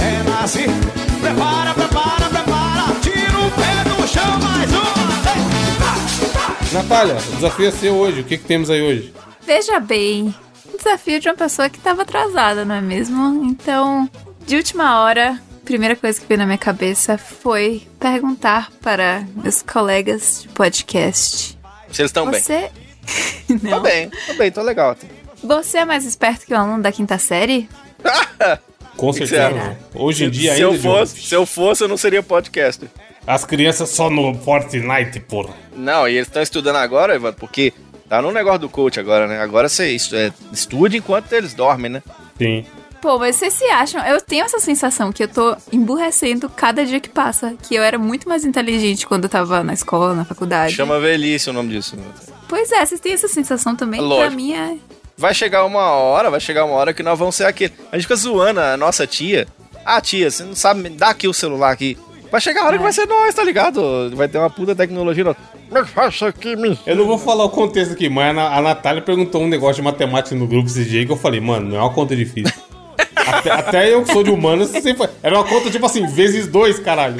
É. Prepara, prepara, prepara. Tira o pé do chão, mais uma. Tá, tá. Natália, o desafio é seu hoje. O que, que temos aí hoje? Veja bem, desafio de uma pessoa que estava atrasada, não é mesmo? Então, de última hora, primeira coisa que veio na minha cabeça foi perguntar para meus colegas de podcast. Se eles estão bem. Você. (laughs) Tô não. bem, tô bem, tô legal. Você é mais esperto que o aluno da quinta série? (laughs) Com certeza. mano. Hoje em dia se ainda. eu fosse, se eu fosse, eu não seria podcaster. As crianças só no Fortnite, porra. Não, e eles estão estudando agora, Evandro, porque tá no negócio do coach agora, né? Agora você é, estude enquanto eles dormem, né? Sim. Pô, mas vocês se acham? Eu tenho essa sensação que eu tô emburrecendo cada dia que passa. Que eu era muito mais inteligente quando eu tava na escola, na faculdade. Chama velhice o nome disso. Pois é, vocês têm essa sensação também? Lógico. Pra mim é. Vai chegar uma hora, vai chegar uma hora que nós vamos ser aquele. A gente fica zoando a nossa tia. Ah, tia, você não sabe, dá aqui o celular aqui. Vai chegar a hora que vai ser nós, tá ligado? Vai ter uma puta tecnologia. é? Eu não vou falar o contexto aqui, mas a, Na- a Natália perguntou um negócio de matemática no grupo esse dia que eu falei, mano, não é uma conta difícil. (laughs) até, até eu que sou de humanas, sempre... era uma conta tipo assim, vezes dois, caralho.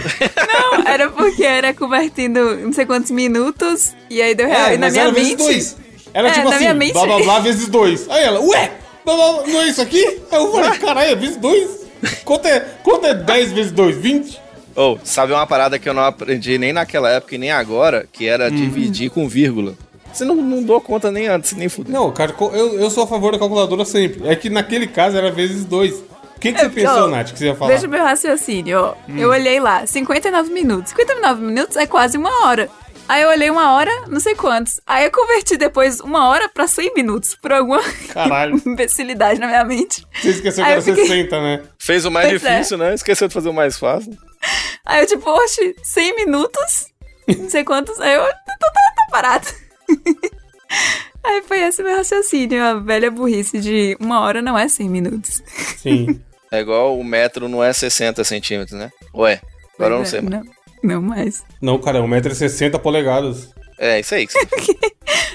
Não, era porque era convertendo não sei quantos minutos e aí deu real. É, e na mas minha era vezes mente. dois. Era É, tipo assim, mente- blá blá blá vezes dois. Aí ela, ué, blá, blá, blá, não é isso aqui? Aí eu falei, caralho, é vezes dois? Quanto é, quanto é 10 vezes 2? 20? Ou, sabe uma parada que eu não aprendi nem naquela época e nem agora, que era Uhum. dividir com vírgula. Você não, não dou conta nem antes, nem fudeu. Não, cara, eu, eu sou a favor da calculadora sempre. É que naquele caso era vezes dois. O que, que você pensou, Ó, Nath, que você ia falar? Veja o meu raciocínio, ó. Hum. Eu olhei lá, 59 minutos. 59 minutos é quase uma hora. Aí eu olhei uma hora, não sei quantos. Aí eu converti depois uma hora pra 100 minutos, por alguma (laughs) Caralho. imbecilidade na minha mente. Você esqueceu que era fiquei- 60, né? Fez o mais Pois é. difícil, né? Esqueceu de fazer o mais fácil. Aí eu tipo, oxe, 100 minutos? Não sei quantos. Aí eu, tô, tá, tá parado. (laughs) Aí foi esse meu raciocínio, a velha burrice de uma hora não é 100 minutos. Sim. (laughs) É igual o metro não é 60 centímetros, né? Ué, agora eu não sei é, mais. Não, não mais. Não, cara, 1,60m polegadas. É, isso aí. que você-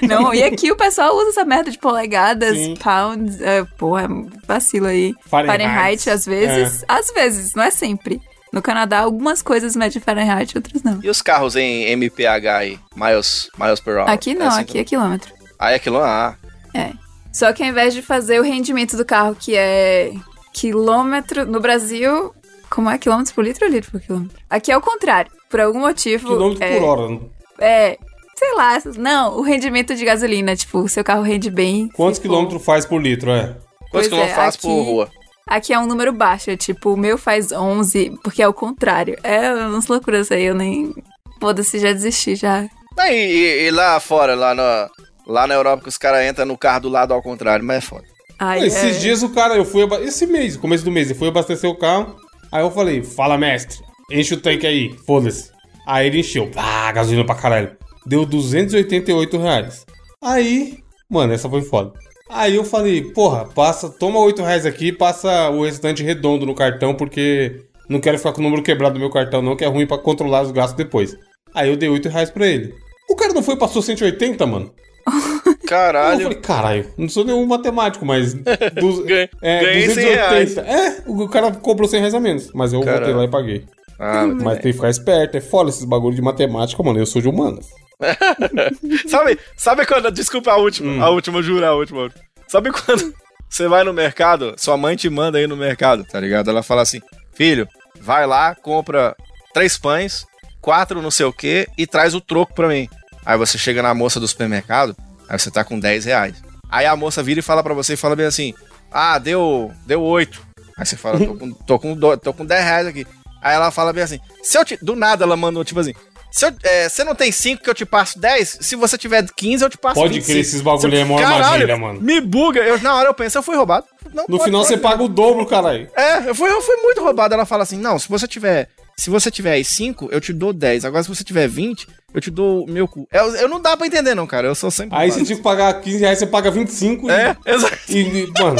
(laughs) Não, e aqui o pessoal usa essa merda de polegadas, Sim. pounds, é, porra, vacilo aí. Fahrenheit. às vezes. Às vezes, não é sempre. No Canadá, algumas coisas medem Fahrenheit, outras não. E os carros em MPH aí? Miles, miles per hour? Aqui não, É assim aqui é quilômetro. Ah, é aquilo? Ah, É. Só que ao invés de fazer o rendimento do carro, que é quilômetro. No Brasil, como é? Quilômetros por litro ou litro por quilômetro? Aqui é o contrário. Por algum motivo. Quilômetro é, por hora. É. Sei lá, não, o rendimento de gasolina, tipo, o seu carro rende bem. Quantos for- quilômetros faz por litro, é? Quantos não é, por aqui- rua? Aqui é um número baixo, é tipo, o meu faz 11, porque é o contrário. É umas loucuras aí, eu nem. Foda-se, já desisti, já. E, e- e lá fora, lá na, lá na Europa, que os caras entram no carro do lado ao contrário, mas é foda. Ai, Esses é. dias o cara, eu fui. Esse mês, começo do mês, eu fui abastecer o carro. Aí eu falei, fala mestre, enche o tanque aí, foda-se. Aí ele encheu, pá, gasolina pra caralho. Deu 288 reais. Aí, mano, essa foi foda. Aí eu falei, porra, passa, toma 8 reais aqui e passa o restante redondo no cartão, porque não quero ficar com o número quebrado do meu cartão, não, que é ruim pra controlar os gastos depois. Aí eu dei 8 reais pra ele. O cara não foi e passou 180, mano? (laughs) Eu Caralho. falei, caralho, não sou nenhum matemático, mas. (laughs) Du... Ganhei- é, ganhei 100 reais. É, o cara cobrou 100 reais a menos. Mas eu voltei Caralho. lá e paguei. Ah, Mas tem que ficar esperto, é foda esses bagulho de matemática, mano. Eu sou de humanas. (laughs) sabe, sabe quando. Desculpa a última, a última, juro, a última. Sabe quando (laughs) você vai no mercado, sua mãe te manda aí no mercado, tá ligado? Ela fala assim: filho, vai lá, compra três pães, quatro não sei o que e traz o troco pra mim. Aí você chega na moça do supermercado, aí você tá com 10 reais. Aí a moça vira e fala pra você e fala bem assim: ah, deu, deu oito. Aí você fala: tô com, tô com, do- tô com 10 reais aqui. Aí ela fala bem assim: se eu te... Do nada ela mandou, tipo assim. Se é, você não tem 5 que eu te passo 10? Se você tiver 15, eu te passo Pode 25. crer, esses bagulho é Caralho, armadilha, mano. Me buga. Eu, na hora eu penso, eu fui roubado. Não, No pode- final você pode- paga o dobro, caralho. É, eu fui, eu fui muito roubado. Ela fala assim: não, se você tiver. Se você tiver aí 5, eu te dou 10. Agora, se você tiver 20, eu te dou meu cu. Eu, eu não dá pra entender, não, cara. Eu sou sempre. Aí você tinha que pagar 15 reais, você paga 25 e- É, (laughs) exato. e, e, mano.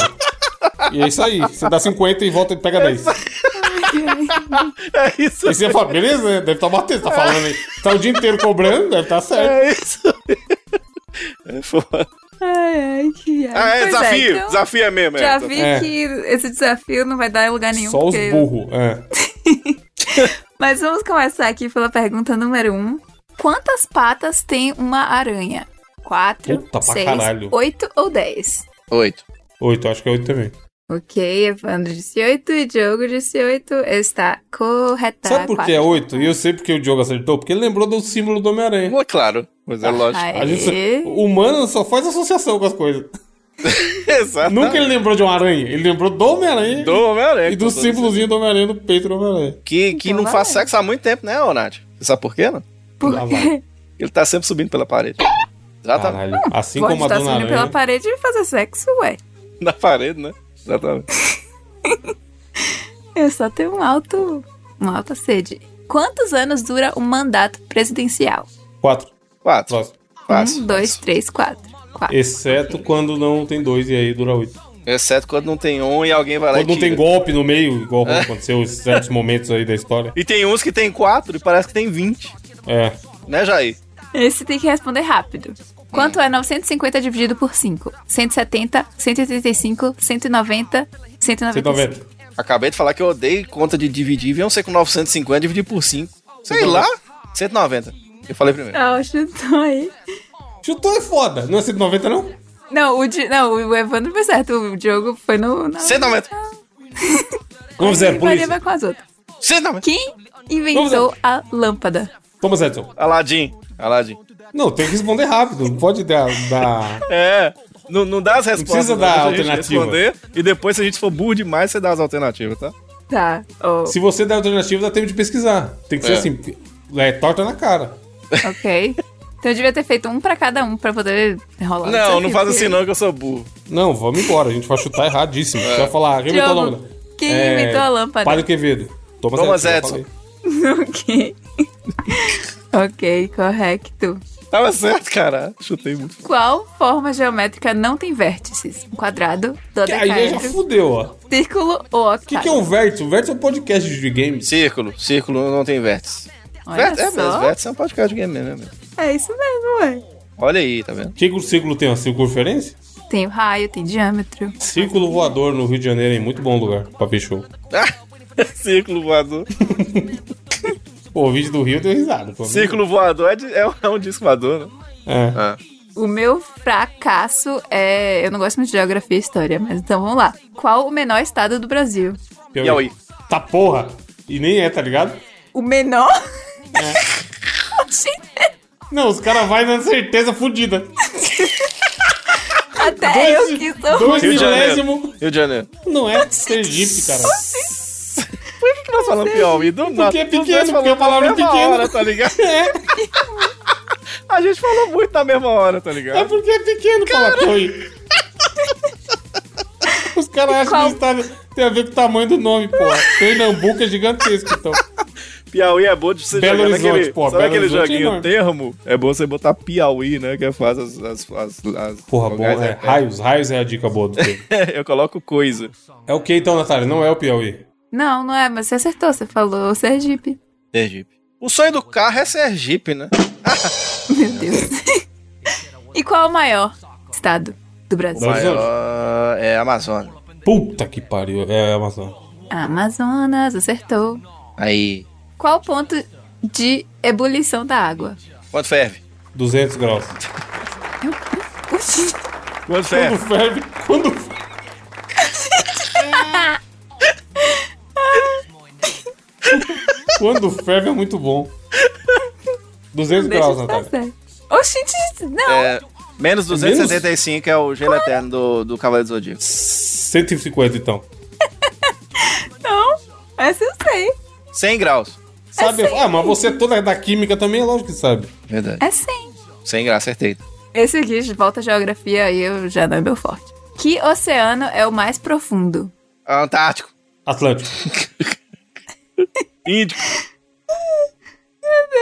E é isso aí. Você dá 50 e volta e pega 10. É isso. Aí você fala, beleza, né? Deve estar batendo, você tá falando aí. Tá o dia inteiro cobrando, deve estar certo. É isso. É foda. Ai, ai, que ai. Ah, é Pois desafio. então, Desafio é mesmo. Já é, vi É. que esse desafio não vai dar em lugar nenhum. Só os porque- burros. É. (laughs) Mas vamos começar aqui pela pergunta número 1. Um. Quantas patas tem uma aranha? Quatro, Puta pra seis, caralho. oito ou dez? Oito. 8, acho que é 8 também. Ok, Evandro disse 8 e Diogo disse 8. Está correta. Sabe por que é 8? E eu sei porque o Diogo acertou. Porque ele lembrou do símbolo do Homem-Aranha. Pô, claro. Mas é lógico. Ai. A gente, o humano só faz associação com as coisas. (laughs) Exato. Nunca ele lembrou de uma aranha. Ele lembrou do Homem-Aranha Do Homem-Aranha. e do símbolozinho do Homem-Aranha no peito do Homem-Aranha. Que, que Então não faz sexo há muito tempo, né, ô Nath? Você sabe por quê, não? Por quê? Ele tá sempre subindo pela parede. Exatamente. Caralho. Assim Pode como a Dona subindo pela Aranha. parede e fazer sexo, ué. Na parede, né? Exatamente. (laughs) Eu só tenho um alto, uma alta sede. Quantos anos dura o mandato presidencial? 4. Quatro. Próximo. Fácil. um, dois, três, quatro. Quatro. Exceto quando não tem dois e aí dura 8. Exceto quando não tem um e alguém vai lá Quando e não tem golpe no meio, igual aconteceu em certos momentos aí da história. E tem uns que tem quatro e parece que tem 20. É. Né, Jair? Esse tem que responder rápido. Quanto é 950 dividido por 5? 170, 185, 190, 195. 190. Acabei de falar que eu odeio conta de dividir. Vem ser com 950 dividir por 5. Sei lá. 190. Eu falei primeiro. Ah, chutou aí. Chutou é foda. Não é 190, não? Não, o, Di- não, o Evandro foi certo. O Diogo foi no. Na... 190. (laughs) Vamos, vai polícia. levar com as outras. 190. Quem inventou a lâmpada? Vamos, Edson. Aladim. Aladim. Não, tem que responder rápido. Não pode dar. dar... É. Não, não dá as respostas. precisa não, dar deixa a gente alternativa. responder, e depois, se a gente for burro demais, você dá as alternativas, tá? Tá. ó, Se você der alternativa, dá tempo de pesquisar. Tem que ser É. assim. É torta na cara. ok. Então eu devia ter feito um pra cada um pra poder rolar. Não, não faz assim não, que eu sou burro. Não, vamos embora. A gente vai chutar erradíssimo. Você vai falar, quem inventou a lâmpada? quem inventou a lâmpada? Padre Quevedo. Thomas, Thomas Edison. (laughs) ok. ok, correto. Tava certo, cara. Chutei muito. Qual forma geométrica não tem vértices? Um quadrado, Que aí já dodecaedro, fudeu, ó. círculo ou O que, que é octágono? um vértice? O vértice é um podcast de games. Círculo. Círculo não tem vértice. Olha Vértice, é mesmo. Vértice é um podcast de game mesmo. né? É isso mesmo, ué. Olha aí, tá vendo? O que, que o círculo tem? Uma circunferência? Tem o raio, tem diâmetro. Círculo voador no Rio de Janeiro é muito bom lugar pra ver show. (laughs) Círculo voador. (laughs) Pô, o vídeo do Rio deu risada. Pô. Círculo voador é, de- é um- é um disco voador, né? É. Ah. O meu fracasso é. Eu não gosto muito de geografia e história, mas então vamos lá. Qual o menor estado do Brasil? Piauí. Tá porra. E nem é, tá ligado? O menor? Oxi, (laughs) Não, os caras vão na certeza fudida. Até eu que sou. Dois Rio milésimo. Rio de Janeiro. Não é Sergipe, cara. Nós falamos Piauí? Do nada. é Os dois pequeno, porque a palavra é pequeno. hora, tá ligado? (laughs) É, A gente falou muito na mesma hora, tá é ligado? porque é pequeno falar Piauí. Os caras acham Qual? que isso tá- tem a ver com o tamanho do nome, porra. Pernambuco é gigantesco, então. Piauí é bom de você Belo jogar Horizonte, naquele... pô, sabe Belo aquele Horizonte é joguinho enorme. termo? É bom você botar Piauí, né? Que faz as... as, as, as Porra, bom, vogais é. até. Raios, raios é a dica boa do (laughs) tempo. Eu coloco coisa. É o que então, Natália? Não é o Piauí. Não, não é, mas você acertou, você falou Sergipe. Sergipe. O sonho do carro é Sergipe, né? (laughs) Meu Deus. e qual o maior estado do Brasil? Horizonte. Maior é Amazônia. Puta que pariu. É Amazon. Amazonas, acertou. Aí. Qual o ponto de ebulição da água? Quanto ferve? 200 graus. Quanto Quando ferve? ferve, quando ferve é muito bom. 200 deixa graus, Natália. certo. Oxi, não. É, menos 275 é o gelo eterno do, do Cavaleiro do Zodíaco. 150 então. (laughs) Não, essa eu sei. 100 graus. Sabe? É ah, mas você toda da química também, é lógico que sabe. Verdade. É sim. 100 graus, acertei. Esse aqui, de volta à geografia, aí eu já não é meu forte. Que oceano é o mais profundo? Antártico. Atlântico. (laughs) Índico.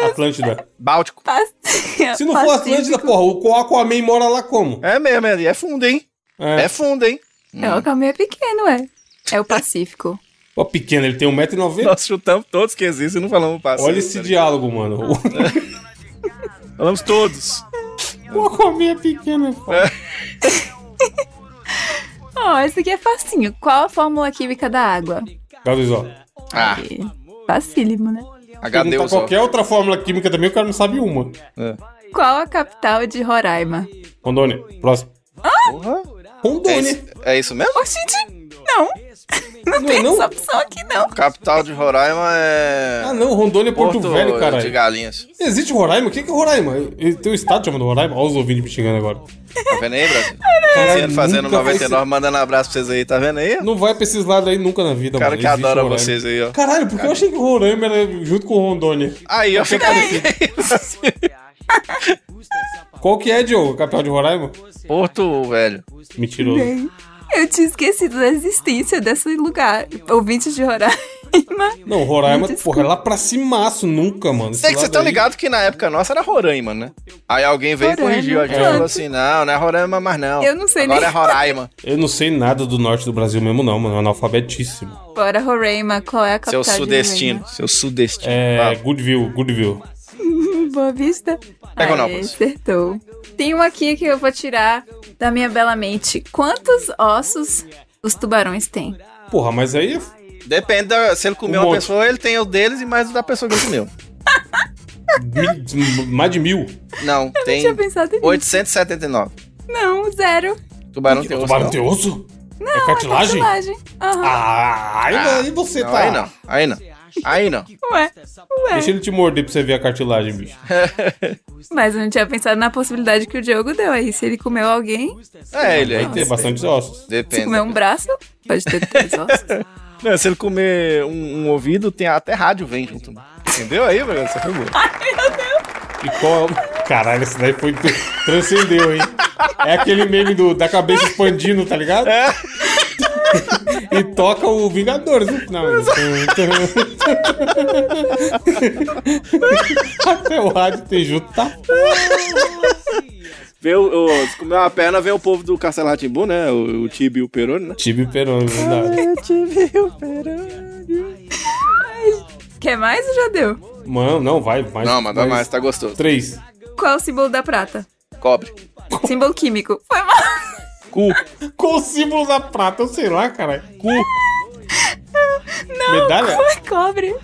Atlântida. Báltico. (laughs) Se não for Atlântida, porra, o Aquaman mora lá como? É mesmo, é, é fundo, hein? É. É fundo, hein? É, o caminho é pequeno, é. É o Pacífico. Ó, pequeno, ele tem 1,90m. Nós chutamos todos que existem e não falamos passo. Olha esse diálogo, mano. Falamos todos. O Aquaman é pequeno, é foda. (laughs) Ó, esse aqui é facinho. Qual a fórmula química da água? Gabriel, Ah, E- Facílimo, né? HD só. qualquer outra fórmula química também, o cara não sabe uma. É. Qual a capital de Roraima? Rondônia, próximo. Porra. É Rondônia. isso, é isso mesmo? Oxente, não. Não, Não é tem não? essa opção aqui, não. Capital de Roraima é. Ah, não, Rondônia é Porto, Velho, de caralho. Galinhas. Existe Roraima? O que que é Roraima? Ele Tem um estado chamado Roraima? Olha os ouvintes me xingando agora. Tá vendo aí, Brasil? Caralho, Luciano fazendo nunca vai 99, mandando abraço pra vocês aí, tá vendo aí? Não vai pra esses lados aí nunca na vida, O cara mano. que Existe adora Roraima. vocês aí, ó. Caralho, porque eu achei que Roraima era junto com Rondônia. Aí, ó, fica aí. Qual que é, Diogo? Capital de Roraima? Porto, velho. Mentiroso. Bem, eu tinha esquecido da existência desse lugar. Ouvintes de Roraima. Não, Roraima, Desculpa. porra, é lá pra cimaço nunca, mano. Esse Sei que vocês estão aí- ligados que na época nossa era Roraima, né? Aí alguém veio e corrigiu a gente e pronto. falou assim: não, não é Roraima mais não. Eu não sei Agora nem- é Roraima. (laughs) Eu não sei nada do norte do Brasil mesmo, não, mano. É analfabetíssimo. Bora, Roraima. Qual é a Seu capital sudestino. Seu sudestino. É. Fala. Goodville, Goodville. de (laughs) Roraima? Boa Vista? Acertou. Tem um aqui que eu vou tirar da minha bela mente. Quantos ossos os tubarões têm? Porra, mas aí é Depende da, se ele comer Um uma monte. pessoa, ele tem o deles e mais o da pessoa que ele comeu. (laughs) mil- mais de mil. Não, Eu tem tinha pensado nisso. 879. Não, zero. Tubarão tem osso. tubarão não? tem osso? é cartilagem? Cartilagem. Aham. Ah, aí, Ah, aí você não, tá. Aí não, aí não. Aí não. Ué, ué. Deixa ele te morder pra você ver a cartilagem, bicho. (laughs) Mas eu não tinha pensado na possibilidade que o Diogo deu aí. Se ele comeu alguém, É, ele aí Tem tem bastante ossos. se Depende. comer um braço, pode ter três ossos. (laughs) Não, se ele comer um, um ouvido, tem até rádio vem junto. Entendeu aí, velho? Você foi bom. E qual é. Caralho, esse daí foi... Transcendeu, hein? É aquele meme do, da cabeça expandindo, tá ligado? É. (laughs) e toca o Vingadores no final. (laughs) Até o rádio tem junto, tá? Vê o, o- se comer uma perna, vem o povo do Castelo Ratimbu, né? O, o Tibi e o Peroni, né? Tibi Peroni, verdade. Quer mais ou já deu? Mano, não, vai. Mais, Não, manda mais, tá gostoso. Três. Qual é o símbolo da prata? Cobre. Símbolo químico. Foi mal. Cu. Com o símbolo da prata, eu sei lá, cara. Cu. Não, Medalha? cu é cobre.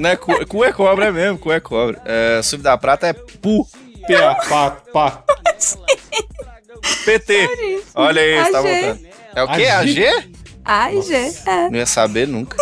Né? Cu, cu é cobra é mesmo, cu é cobra. É, sub da prata é pu. P.A. Pá, pá. PT. Olha aí, tá AG. voltando. É o quê? AG? AG? Ai, G. É. Não ia saber nunca.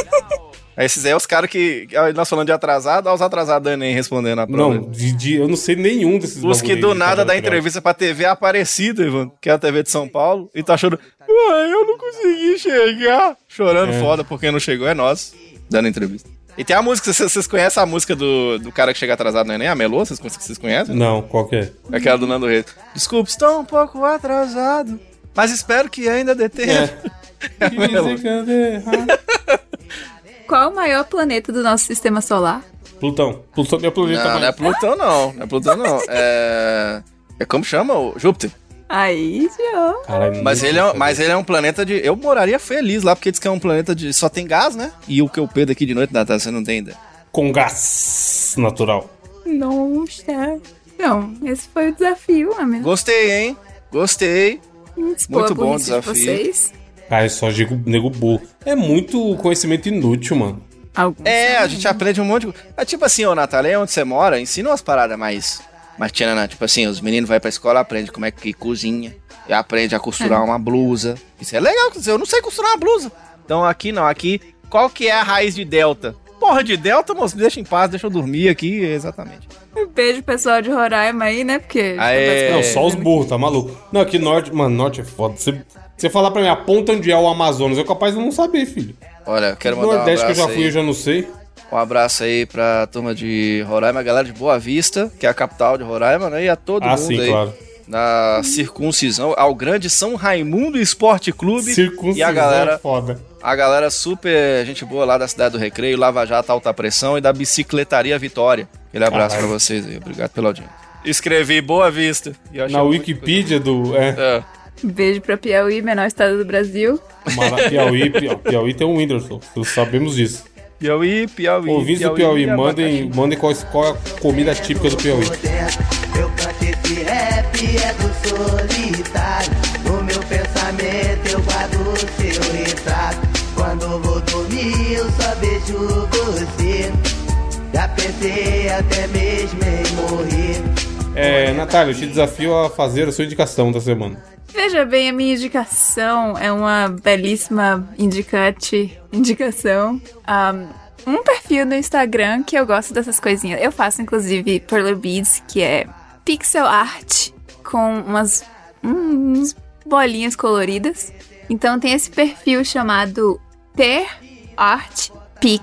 Esses aí é os caras que. Nós falando de atrasado, olha os atrasados do Enem respondendo a prova. Não, de, de- eu não sei nenhum desses Os que do nada dá periódica. entrevista pra TV Aparecida, Ivan, que é a TV de São Paulo, e tá chorando. Uai, eu não consegui chegar. Chorando É. foda porque não chegou, é nós, dando entrevista. E tem a música, vocês, conhecem a música do, do cara que chega atrasado no Enem, a Melô? Vocês, conhecem? Não, qual que é? Aquela do Nando Reis. Desculpe, estou um pouco atrasado, mas espero que ainda dê tempo. É. (laughs) Dizer (laughs) Qual é o maior planeta do nosso sistema solar? Plutão. Plutão é planeta Não, não é. Plutão não, não é Plutão não. (laughs) É... É como chama? O Júpiter. Aí, Diogo. Caralho, Mas ele, é, mas ele é um planeta de. Eu moraria feliz lá, porque diz que é um planeta de. Só tem gás, né? E o que eu pedo aqui de noite, Natália, você não tem ideia. Com gás natural. Nossa. Então, esse foi o desafio, amigo. Gostei, hein? Gostei. Expor muito bom o burrice de desafio. Vocês. Cara, é só nego, nego burro. É muito conhecimento inútil, mano. Alguns É, a gente aprende um monte de. É tipo assim, ô Natália, onde você mora, ensina umas paradas mais. Mais tchananã. Tipo assim, os meninos vão pra escola, aprendem como é que cozinha. E aprende a costurar uma blusa. Isso é legal, eu não sei costurar uma blusa. Então aqui não, aqui. Qual que é a raiz de delta? Porra de delta, moço, me deixa em paz, deixa eu dormir aqui, exatamente. Um beijo, pessoal de Roraima aí, né? Porque. Aê. Não, só os burros, tá maluco? Não, aqui norte, mano, norte é foda. Você, você falar pra mim, a ponta onde é o Amazonas, eu capaz de não saber, filho. Olha, eu quero mandar um Nordeste que eu abraço já fui, aí. eu já não sei. Um abraço aí pra turma de Roraima, a galera de Boa Vista, que é a capital de Roraima, né? E a todo Ah, mundo sim, aí claro. na circuncisão, ao grande São Raimundo Esporte Clube. Circuncisão E a galera, é foda. a galera super gente boa lá da cidade do Recreio, Lava Jato, Alta Pressão e da Bicicletaria Vitória. Aquele abraço Caralho. pra vocês aí, obrigado pela audiência. Escrevi Boa Vista. E Na Wikipedia do. É, É. Beijo pra Piauí, menor estado do Brasil. Mara- Piauí, Piauí, Piauí tem um Whindersson. Nós sabemos disso. Piauí, Piauí. Ouvintes do Piauí, abacaxi. mandem, mandem qual, qual é a comida típica do Piauí. Eu canto esse rap é do solitário. No meu pensamento eu guardo o seu retrato. Quando vou dormir eu só vejo você. Já pensei até mesmo em morrer. É, Natália, eu te desafio a fazer a sua indicação da semana. Veja bem, a minha indicação é uma belíssima indicate, indicação. Um, um perfil no Instagram que eu gosto dessas coisinhas. Eu faço, inclusive, Perler Beads, que é pixel art com umas uns bolinhas coloridas. Então tem esse perfil chamado Per Art Pic.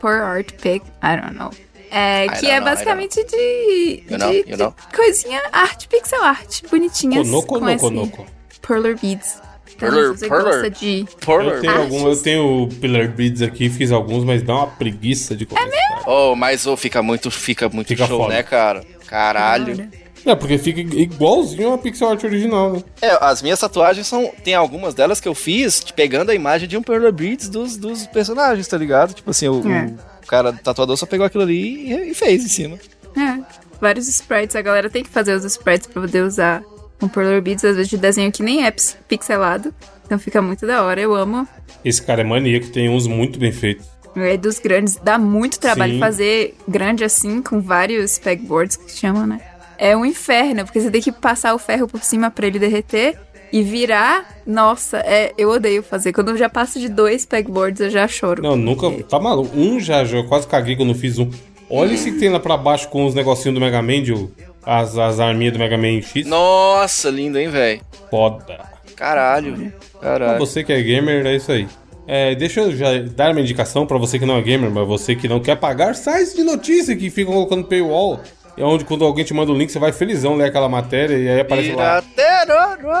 Per Art Pic, I don't know. É, que é know, basicamente de, You know, de- you know. de coisinha arte, pixel art, bonitinhas. Conoco ou com não esse conoco? Perler Beads. Perler- perler. de... Eu tenho, algum, eu tenho Pillar Beads aqui, fiz alguns, mas dá uma preguiça de começar. Oh, mas oh, fica muito, fica muito Fica show, foda. né, cara? Caralho. É, porque fica igualzinho a pixel art original, né? É, as minhas tatuagens são. Tem algumas delas que eu fiz pegando a imagem de um Perler Beats dos, dos personagens, tá ligado? Tipo assim, o, É. o cara do tatuador só pegou aquilo ali e, e fez em cima. É, vários sprites. A galera tem que fazer os sprites pra poder usar um Perler Beads, às vezes de desenho que nem é pix- pixelado. Então fica muito da hora, eu amo. Esse cara é maníaco, tem uns muito bem feitos. É dos grandes, dá muito trabalho Sim. fazer grande assim, com vários pegboards que chamam, né? É um inferno, porque você tem que passar o ferro por cima pra ele derreter e virar. Nossa, é, eu odeio fazer. Quando eu já passo de dois pegboards, eu já choro. Não, nunca. Tá maluco. Um já, já eu quase caguei quando eu fiz um. Olha esse que tem lá pra baixo com os negocinhos do Mega Man, Diogo. As, as arminhas do Mega Man X. Nossa, lindo, hein, velho? Foda. Caralho. Caralho. você que é gamer, é isso aí. É, deixa eu já dar uma indicação pra você que não é gamer, mas você que não quer pagar sites de notícia que ficam colocando paywall. É onde quando alguém te manda um link, você vai felizão ler aquela matéria e aí aparece lá.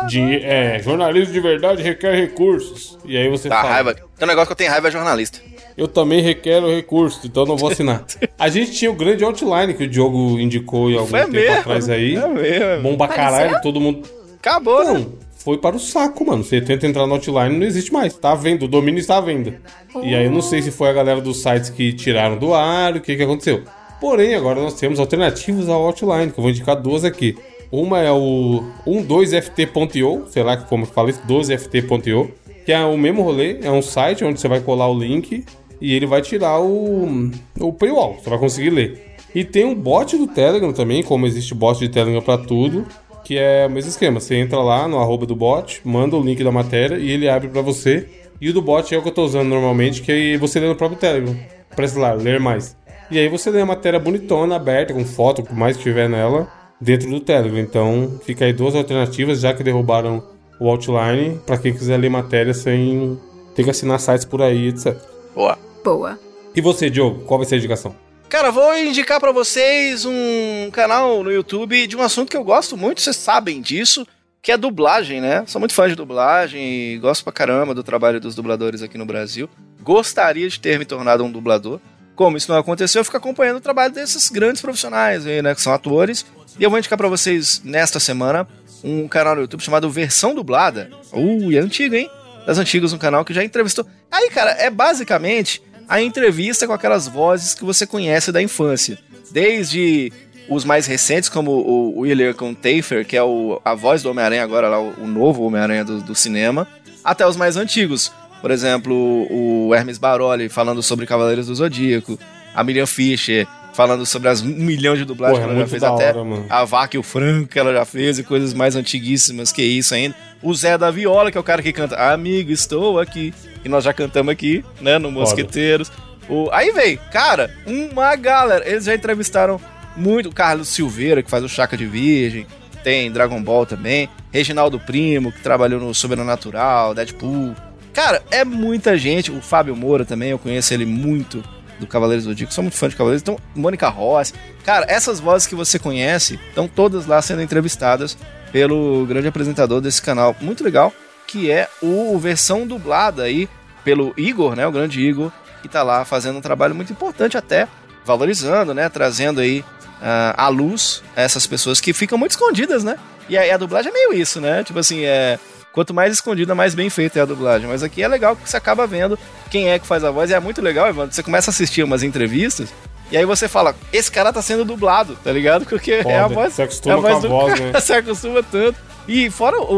De, é, jornalismo de verdade requer recursos. E aí você Dá fala. raiva. Tem um negócio que eu tenho raiva é jornalista. Eu também requero recursos, então não vou assinar. (laughs) A gente tinha o grande outline que o Diogo indicou em algum Foi tempo mesmo? atrás aí. É mesmo. Bom pra Apareceu? caralho, todo mundo. Acabou, né? Não, foi para o saco, mano. Você tenta entrar no outline, não existe mais. Tá à venda, o domínio está à venda. E aí eu não sei se foi a galera dos sites que tiraram do ar, o que que aconteceu. Porém, agora nós temos alternativas ao outline, que eu vou indicar duas aqui. Uma é o 12ft.io, sei lá como fala isso, 12ft.io, que é o mesmo rolê, é um site onde você vai colar o link e ele vai tirar o, o paywall, você vai conseguir ler. E tem um bot do Telegram também, como existe bot de Telegram pra tudo, que é o mesmo esquema. Você entra lá no arroba do bot, manda o link da matéria e ele abre pra você. E o do bot é o que eu tô usando normalmente, que aí você lê no próprio Telegram. Aparece lá, ler mais. E aí você lê a matéria bonitona, aberta, com foto, o que mais que tiver nela, dentro do Telegram. Então fica aí duas alternativas, já que derrubaram o Outline, pra quem quiser ler matéria sem ter que assinar sites por aí, etc. Boa. Boa. E você, Diogo, qual vai ser a indicação? Cara, vou indicar pra vocês um canal no YouTube de um assunto que eu gosto muito, vocês sabem disso, que é dublagem, né? Sou muito fã de dublagem e gosto pra caramba do trabalho dos dubladores aqui no Brasil. Gostaria de ter me tornado um dublador. Como isso não aconteceu, eu fico acompanhando o trabalho desses grandes profissionais aí, né? Que são atores. E eu vou indicar pra vocês nesta semana um canal no YouTube chamado Versão Dublada. Uh, é antigo, hein? Das antigas, um canal que já entrevistou. Aí, cara, é basicamente a entrevista com aquelas vozes que você conhece da infância. Desde os mais recentes, como o William Contafer, que é o, a voz do Homem-Aranha agora, lá, o, o novo Homem-Aranha do, do cinema, até os mais antigos. Por exemplo, o Hermes Baroli falando sobre Cavaleiros do Zodíaco, a Miriam Fischer falando sobre as um milhão de dublagens Porra, que ela já muito fez até hora, a Vaca e o Franco que ela já fez e coisas mais antiguíssimas que isso ainda. O Zé da Viola, que é o cara que canta Amigo, estou aqui. E nós já cantamos aqui, né, no Mosqueteiros. O... Aí vem, cara, uma galera. Eles já entrevistaram muito o Carlos Silveira, que faz o Chaca de Virgem. Tem Dragon Ball também. Reginaldo Primo, que trabalhou no Sobrenatural, Deadpool. Cara, é muita gente. O Fábio Moura também, eu conheço ele muito do Cavaleiros do Zodíaco, sou muito fã de Cavaleiros. Então, Mônica Rossi. Cara, essas vozes que você conhece estão todas lá sendo entrevistadas pelo grande apresentador desse canal. Muito legal, que é o versão dublada aí pelo Igor, né? O grande Igor, que tá lá fazendo um trabalho muito importante até, valorizando, né? Trazendo aí uh, à luz essas pessoas que ficam muito escondidas, né? E a, a dublagem é meio isso, né? Tipo assim, é Quanto mais escondida, mais bem feita é a dublagem. Mas aqui é legal que você acaba vendo quem é que faz a voz. E é muito legal, Evandro. Você começa a assistir umas entrevistas e aí você fala, esse cara tá sendo dublado, tá ligado? Porque Foda, é a voz. se acostuma é a voz com a do voz, cara, né? (laughs) se acostuma tanto. E fora o,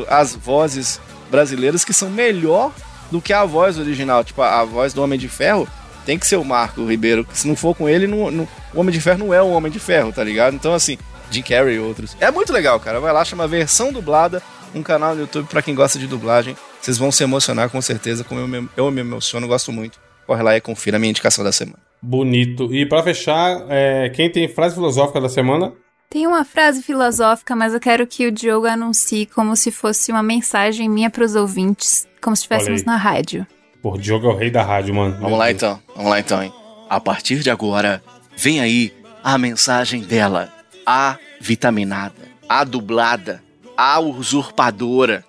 o- as vozes brasileiras que são melhor do que a voz original. Tipo, a, a voz do Homem de Ferro tem que ser o Marco Ribeiro. Se não for com ele, não, não- o Homem de Ferro não é o Homem de Ferro, tá ligado? Então, assim, Jim Carrey e outros. É muito legal, cara. Vai lá, chama Versão Dublada, um canal no YouTube pra quem gosta de dublagem. Vocês vão se emocionar com certeza, como eu me, eu me emociono, gosto muito. Corre lá e confira a minha indicação da semana. Bonito. E pra fechar, é, quem tem frase filosófica da semana? Tem uma frase filosófica, mas eu quero que o Diogo anuncie como se fosse uma mensagem minha pros ouvintes, como se estivéssemos na rádio. Pô, Diogo é o rei da rádio, mano. Vamos lá então, vamos lá então, hein? A partir de agora, vem aí a mensagem dela, a vitaminada, a dublada, a usurpadora.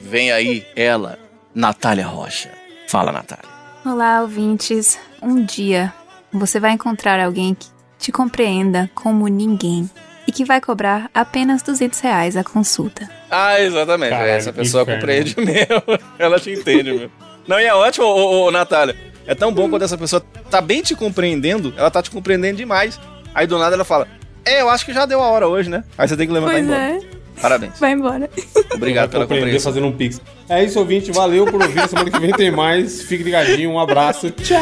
Vem aí ela, Natália Rocha. Fala, Natália. Olá, ouvintes. Um dia você vai encontrar alguém que te compreenda como ninguém e que vai cobrar apenas 200 reais a consulta. Ah, exatamente. Caralho, Essa pessoa inferno. compreende (laughs) mesmo. Ela te entende mesmo. Não, e é ótimo, ô, ô, ô, Natália. É tão bom quando essa pessoa tá bem te compreendendo, ela tá te compreendendo demais. Aí do nada ela fala: É, eu acho que já deu a hora hoje, né? Aí você tem que levantar e ir embora. Parabéns. vai embora. (laughs) Obrigado pela compreensão. fazendo um pix. É isso, ouvinte. Valeu por ouvir. Semana que vem tem mais. Fique ligadinho. Um abraço. Tchau.